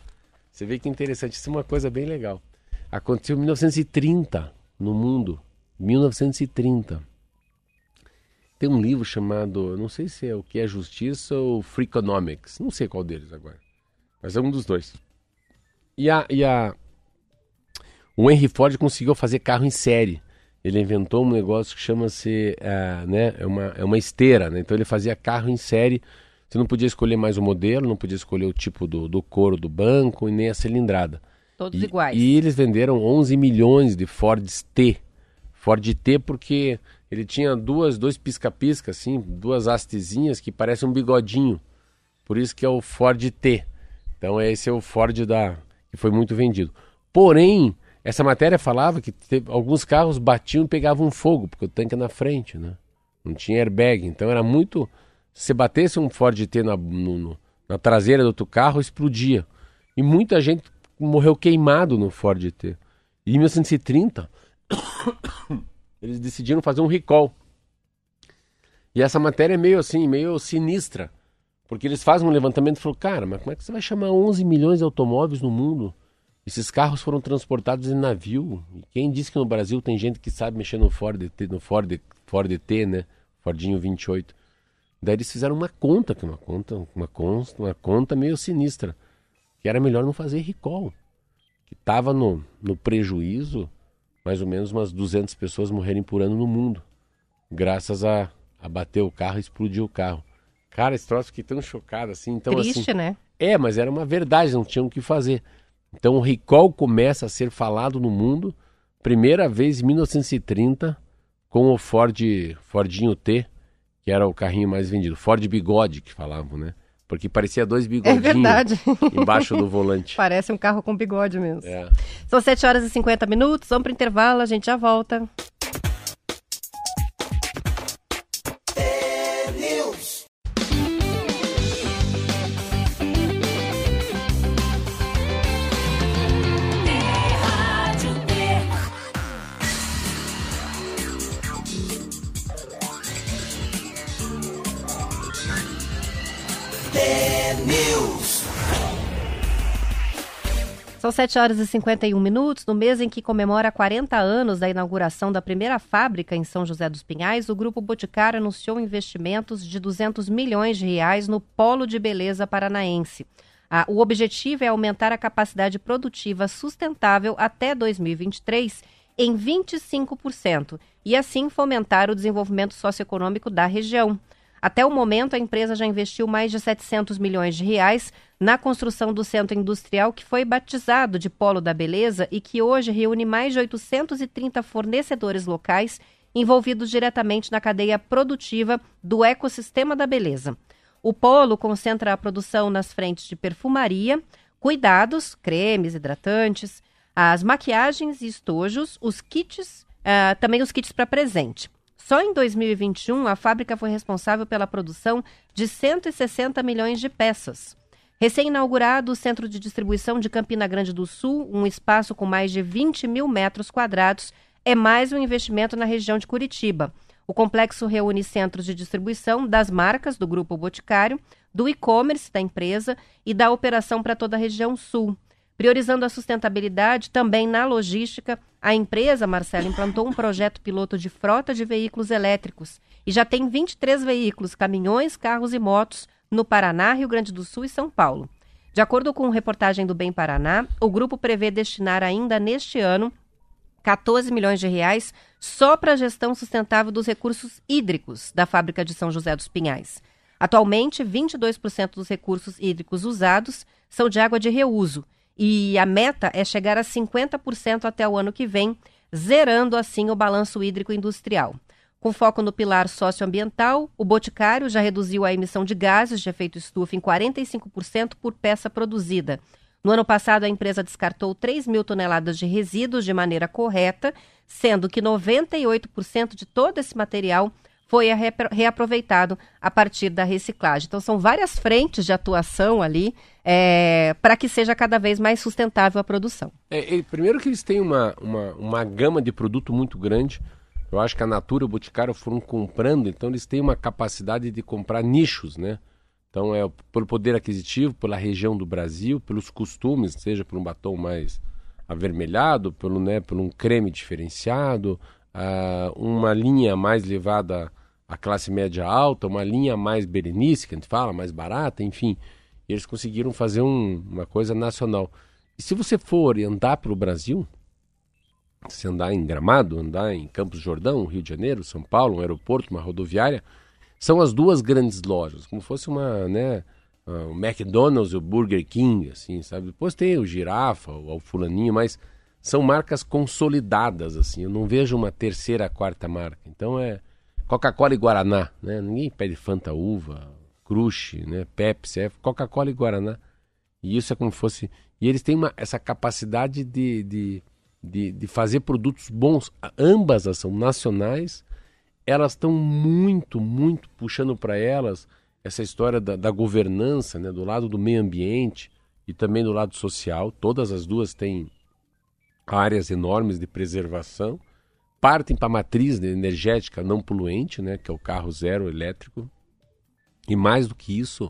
C: você vê que é interessante, isso é uma coisa bem legal. Aconteceu em 1930 no mundo, 1930. Tem um livro chamado, não sei se é o que é justiça ou Freakonomics, não sei qual deles agora, mas é um dos dois. E a, e a o Henry Ford conseguiu fazer carro em série. Ele inventou um negócio que chama-se, uh, né, é uma, é uma esteira, né? Então ele fazia carro em série. Você não podia escolher mais o modelo, não podia escolher o tipo do, do couro do banco e nem a cilindrada.
B: Todos
C: E-
B: iguais.
C: E eles venderam 11 milhões de Fords T. Ford T porque ele tinha duas, dois pisca-pisca, assim, duas hastezinhas que parecem um bigodinho. Por isso que é o Ford T. Então esse é o Ford da que foi muito vendido. Porém, essa matéria falava que teve- alguns carros batiam e pegavam fogo, porque o tanque é na frente, né? Não tinha airbag. Então era muito. Se batesse um Ford T na, no- na traseira do outro carro, explodia. E muita gente morreu queimado no Ford T. E em 1930, eles decidiram fazer um recall. E essa matéria é meio assim, meio sinistra. Porque eles fazem um levantamento e falam, cara, mas como é que você vai chamar 11 milhões de automóveis no mundo? Esses carros foram transportados em navio. E quem disse que no Brasil tem gente que sabe mexer no Ford T, no Ford, Ford T, né? Fordinho 28. Daí eles fizeram uma conta, que uma conta, uma consta, uma conta meio sinistra, que era melhor não fazer recall, que estava no, no prejuízo, mais ou menos umas 200 pessoas morrerem por ano no mundo, graças a, a bater o carro e explodir o carro. Cara, esse troço fiquei tão chocado assim, então
B: Triste,
C: assim,
B: né?
C: é, mas era uma verdade, não tinham o que fazer. Então o recall começa a ser falado no mundo, primeira vez em 1930, com o Ford Fordinho T, que era o carrinho mais vendido. Ford Bigode, que falavam, né? Porque parecia dois
B: É
C: bigodinhos
B: verdade.
C: embaixo do volante.
B: Parece um carro com bigode mesmo.
C: É.
B: São 7 horas e 50 minutos, vamos para intervalo, a gente já volta. São 7 horas e 51 minutos. No mês em que comemora 40 anos da inauguração da primeira fábrica em São José dos Pinhais, o Grupo Boticário anunciou investimentos de 200 milhões de reais no Polo de Beleza Paranaense. O objetivo é aumentar a capacidade produtiva sustentável até 2023 em 25% e assim fomentar o desenvolvimento socioeconômico da região. Até o momento, a empresa já investiu mais de 700 milhões de reais na construção do centro industrial que foi batizado de Polo da Beleza e que hoje reúne mais de 830 fornecedores locais envolvidos diretamente na cadeia produtiva do ecossistema da beleza. O polo concentra a produção nas frentes de perfumaria, cuidados, cremes, hidratantes, as maquiagens e estojos, os kits, ah, também os kits para presente. Só em 2021, a fábrica foi responsável pela produção de 160 milhões de peças. Recém-inaugurado o Centro de Distribuição de Campina Grande do Sul, um espaço com mais de 20 mil metros quadrados, é mais um investimento na região de Curitiba. O complexo reúne centros de distribuição das marcas do Grupo Boticário, do e-commerce da empresa e da operação para toda a região sul. Priorizando a sustentabilidade também na logística, a empresa, Marcelo, implantou um projeto piloto de frota de veículos elétricos e já tem 23 veículos, caminhões, carros e motos no Paraná, Rio Grande do Sul e São Paulo. De acordo com reportagem do Bem Paraná, o grupo prevê destinar ainda neste ano 14 milhões de reais só para a gestão sustentável dos recursos hídricos da fábrica de São José dos Pinhais. Atualmente, 22% dos recursos hídricos usados são de água de reuso e a meta é chegar a 50% até o ano que vem, zerando assim o balanço hídrico industrial. Com foco no pilar socioambiental, o Boticário já reduziu a emissão de gases de efeito estufa em 45% por peça produzida. No ano passado, a empresa descartou 3 mil toneladas de resíduos de maneira correta, sendo que 98% de todo esse material foi reaproveitado a partir da reciclagem. Então, são várias frentes de atuação ali para que seja cada vez mais sustentável a produção.
C: É, primeiro que eles têm uma, uma, uma gama de produto muito grande. Eu acho que a Natura e o Boticário foram comprando, então eles têm uma capacidade de comprar nichos, né? Então é pelo poder aquisitivo, pela região do Brasil, pelos costumes, seja por um batom mais avermelhado, pelo, né, por um creme diferenciado, uh, uma linha mais levada à classe média alta, uma linha mais berenice, que a gente fala, mais barata, enfim. E eles conseguiram fazer um, uma coisa nacional. E se você for andar pelo Brasil, se andar em Gramado, andar em Campos Jordão, Rio de Janeiro, São Paulo, um aeroporto, uma rodoviária, são as duas grandes lojas, como fosse uma, né, uh, o McDonald's e o Burger King, assim, sabe? Depois tem o Girafa, o Fulaninho, mas são marcas consolidadas, assim. Eu não vejo uma terceira, quarta marca. Então é Coca-Cola e Guaraná, né? Ninguém pede Fanta Uva, Crush, né? Pepsi, é Coca-Cola e Guaraná. E isso é como fosse... E eles têm uma, essa capacidade de, de, de, de fazer produtos bons. Ambas são nacionais. Elas estão muito, muito puxando para elas essa história da, da governança, né, do lado do meio ambiente e também do lado social. Todas as duas têm áreas enormes de preservação. Partem para a matriz energética não poluente, né, que é o carro zero elétrico. E mais do que isso,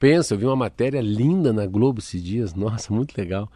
C: pensa, eu vi uma matéria linda na Globo esses dias, nossa, muito legal,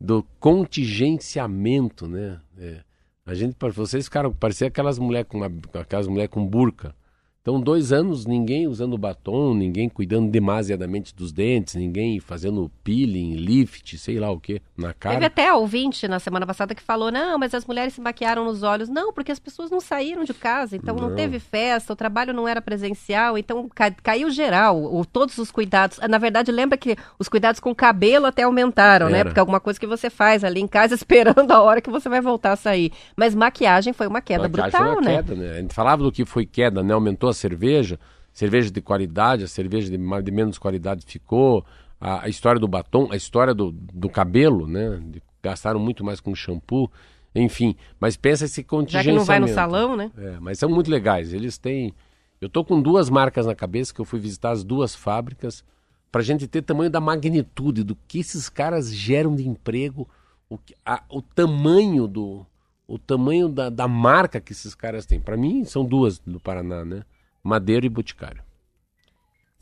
C: do contingenciamento, né? É, a gente, para vocês ficaram, parecia aquelas mulheres com uma, aquelas mulher com burca. Então, dois anos, ninguém usando batom, ninguém cuidando demasiadamente dos dentes, ninguém fazendo peeling, lift, sei lá o que, na cara.
B: Teve até ouvinte na semana passada que falou: não, mas as mulheres se maquiaram nos olhos. Não, porque as pessoas não saíram de casa, então não, não teve festa, o trabalho não era presencial, então ca caiu geral, o, todos os cuidados. Na verdade, lembra que os cuidados com o cabelo até aumentaram, né? era. né? Porque é alguma coisa que você faz ali em casa esperando a hora que você vai voltar a sair. Mas maquiagem foi uma queda maquiagem brutal,
C: foi uma
B: né?
C: Queda, né? A gente falava do que foi queda, né? Aumentou a cerveja, cerveja de qualidade, a cerveja de, de menos qualidade ficou, a, a, história do batom, a história do, do cabelo, né? De, gastaram muito mais com shampoo, enfim. Mas pensa esse contingenciamento. Já que não
B: vai no salão, né?
C: É, mas são muito legais. Eles têm... Eu tô com duas marcas na cabeça que eu fui visitar as duas fábricas para a gente ter tamanho da magnitude do que esses caras geram de emprego, o, a, o tamanho do, o tamanho da, da marca que esses caras têm. Para mim, são duas no Paraná, né? Madeira e Boticário.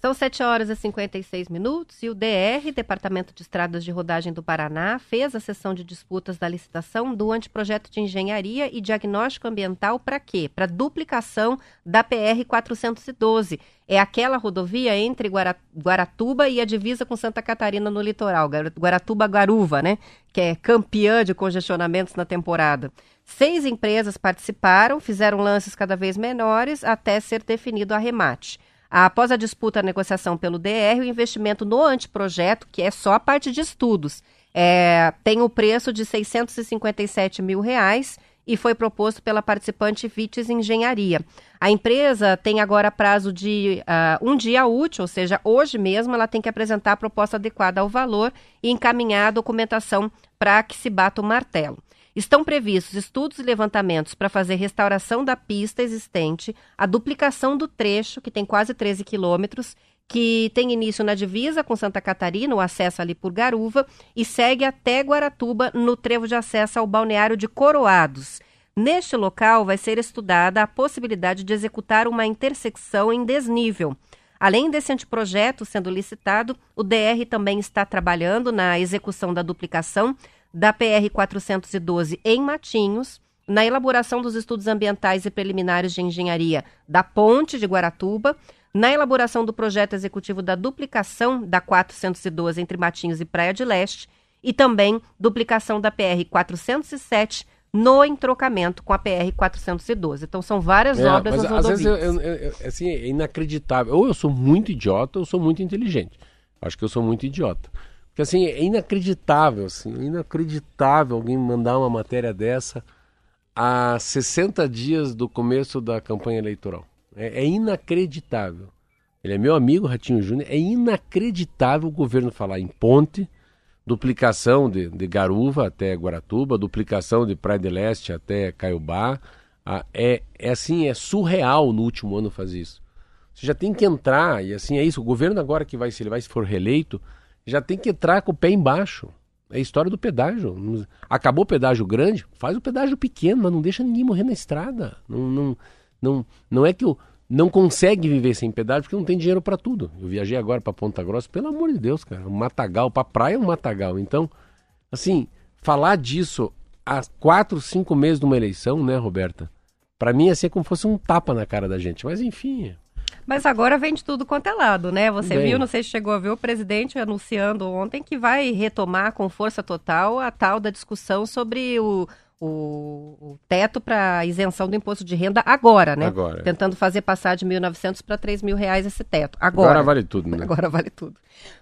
B: São 7 horas e 56 minutos e o DR, Departamento de Estradas de Rodagem do Paraná, fez a sessão de disputas da licitação do anteprojeto de engenharia e diagnóstico ambiental para quê? Para duplicação da PR 412. É aquela rodovia entre Guara, Guaratuba e a divisa com Santa Catarina no litoral, Guaratuba-Garuva, né? Que é campeã de congestionamentos na temporada. Seis empresas participaram, fizeram lances cada vez menores até ser definido o arremate. Após a disputa a negociação pelo DR, o investimento no anteprojeto, que é só a parte de estudos, é, tem o preço de 657 mil reais e foi proposto pela participante Vites Engenharia. A empresa tem agora prazo de uh, um dia útil, ou seja, hoje mesmo ela tem que apresentar a proposta adequada ao valor e encaminhar a documentação para que se bata o martelo. Estão previstos estudos e levantamentos para fazer restauração da pista existente, a duplicação do trecho, que tem quase 13 quilômetros, que tem início na divisa com Santa Catarina, o acesso ali por Garuva, e segue até Guaratuba, no trevo de acesso ao balneário de Coroados. Neste local vai ser estudada a possibilidade de executar uma intersecção em desnível. Além desse anteprojeto sendo licitado, o DR também está trabalhando na execução da duplicação da PR 412 em Matinhos, na elaboração dos estudos ambientais e preliminares de engenharia da Ponte de Guaratuba, na elaboração do projeto executivo da duplicação da 412 entre Matinhos e Praia de Leste e também duplicação da PR 407 no entrocamento com a PR 412. Então são várias é, obras
C: mas,
B: nas
C: às
B: rodovias.
C: vezes eu, eu, eu, assim, é inacreditável. Ou eu sou muito idiota ou eu sou muito inteligente. Acho que eu sou muito idiota. Porque assim, é inacreditável, assim, inacreditável alguém mandar uma matéria dessa a 60 dias do começo da campanha eleitoral. É, é inacreditável. Ele é meu amigo, Ratinho Júnior. É inacreditável o governo falar em ponte, duplicação de, de Garuva até Guaratuba, duplicação de Praia de Leste até Caiobá. Ah, é, é assim, é surreal no último ano fazer isso. Você já tem que entrar, e assim é isso. O governo agora que vai, se ele vai se for reeleito, já tem que entrar com o pé embaixo. É a história do pedágio. Acabou o pedágio grande, faz o pedágio pequeno, mas não deixa ninguém morrer na estrada. Não, não, não, não é que o, não consegue viver sem pedágio porque não tem dinheiro para tudo. Eu viajei agora para Ponta Grossa, pelo amor de Deus, cara, um matagal para praia é um matagal. Então, assim, falar disso há quatro, cinco meses de uma eleição, né, Roberta? Para mim ia ser como fosse um tapa na cara da gente. Mas enfim,
B: Mas agora vem de tudo quanto é lado, né? Você
C: Bem.
B: viu, não sei se chegou a ver o presidente anunciando ontem que vai retomar com força total a tal da discussão sobre o, o, o teto para isenção do imposto de renda agora, né?
C: Agora.
B: Tentando fazer passar de 1.900 para 3 mil reais esse teto.
C: agora,
B: Agora.
C: vale tudo, né?
B: Agora vale tudo.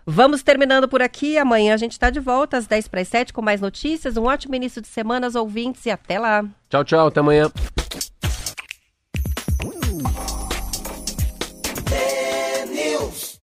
B: Vamos terminando por aqui. Amanhã a gente está de volta às 10 para as 7 com mais notícias. Um ótimo início de semana aos ouvintes e até lá.
C: Tchau, tchau, até amanhã.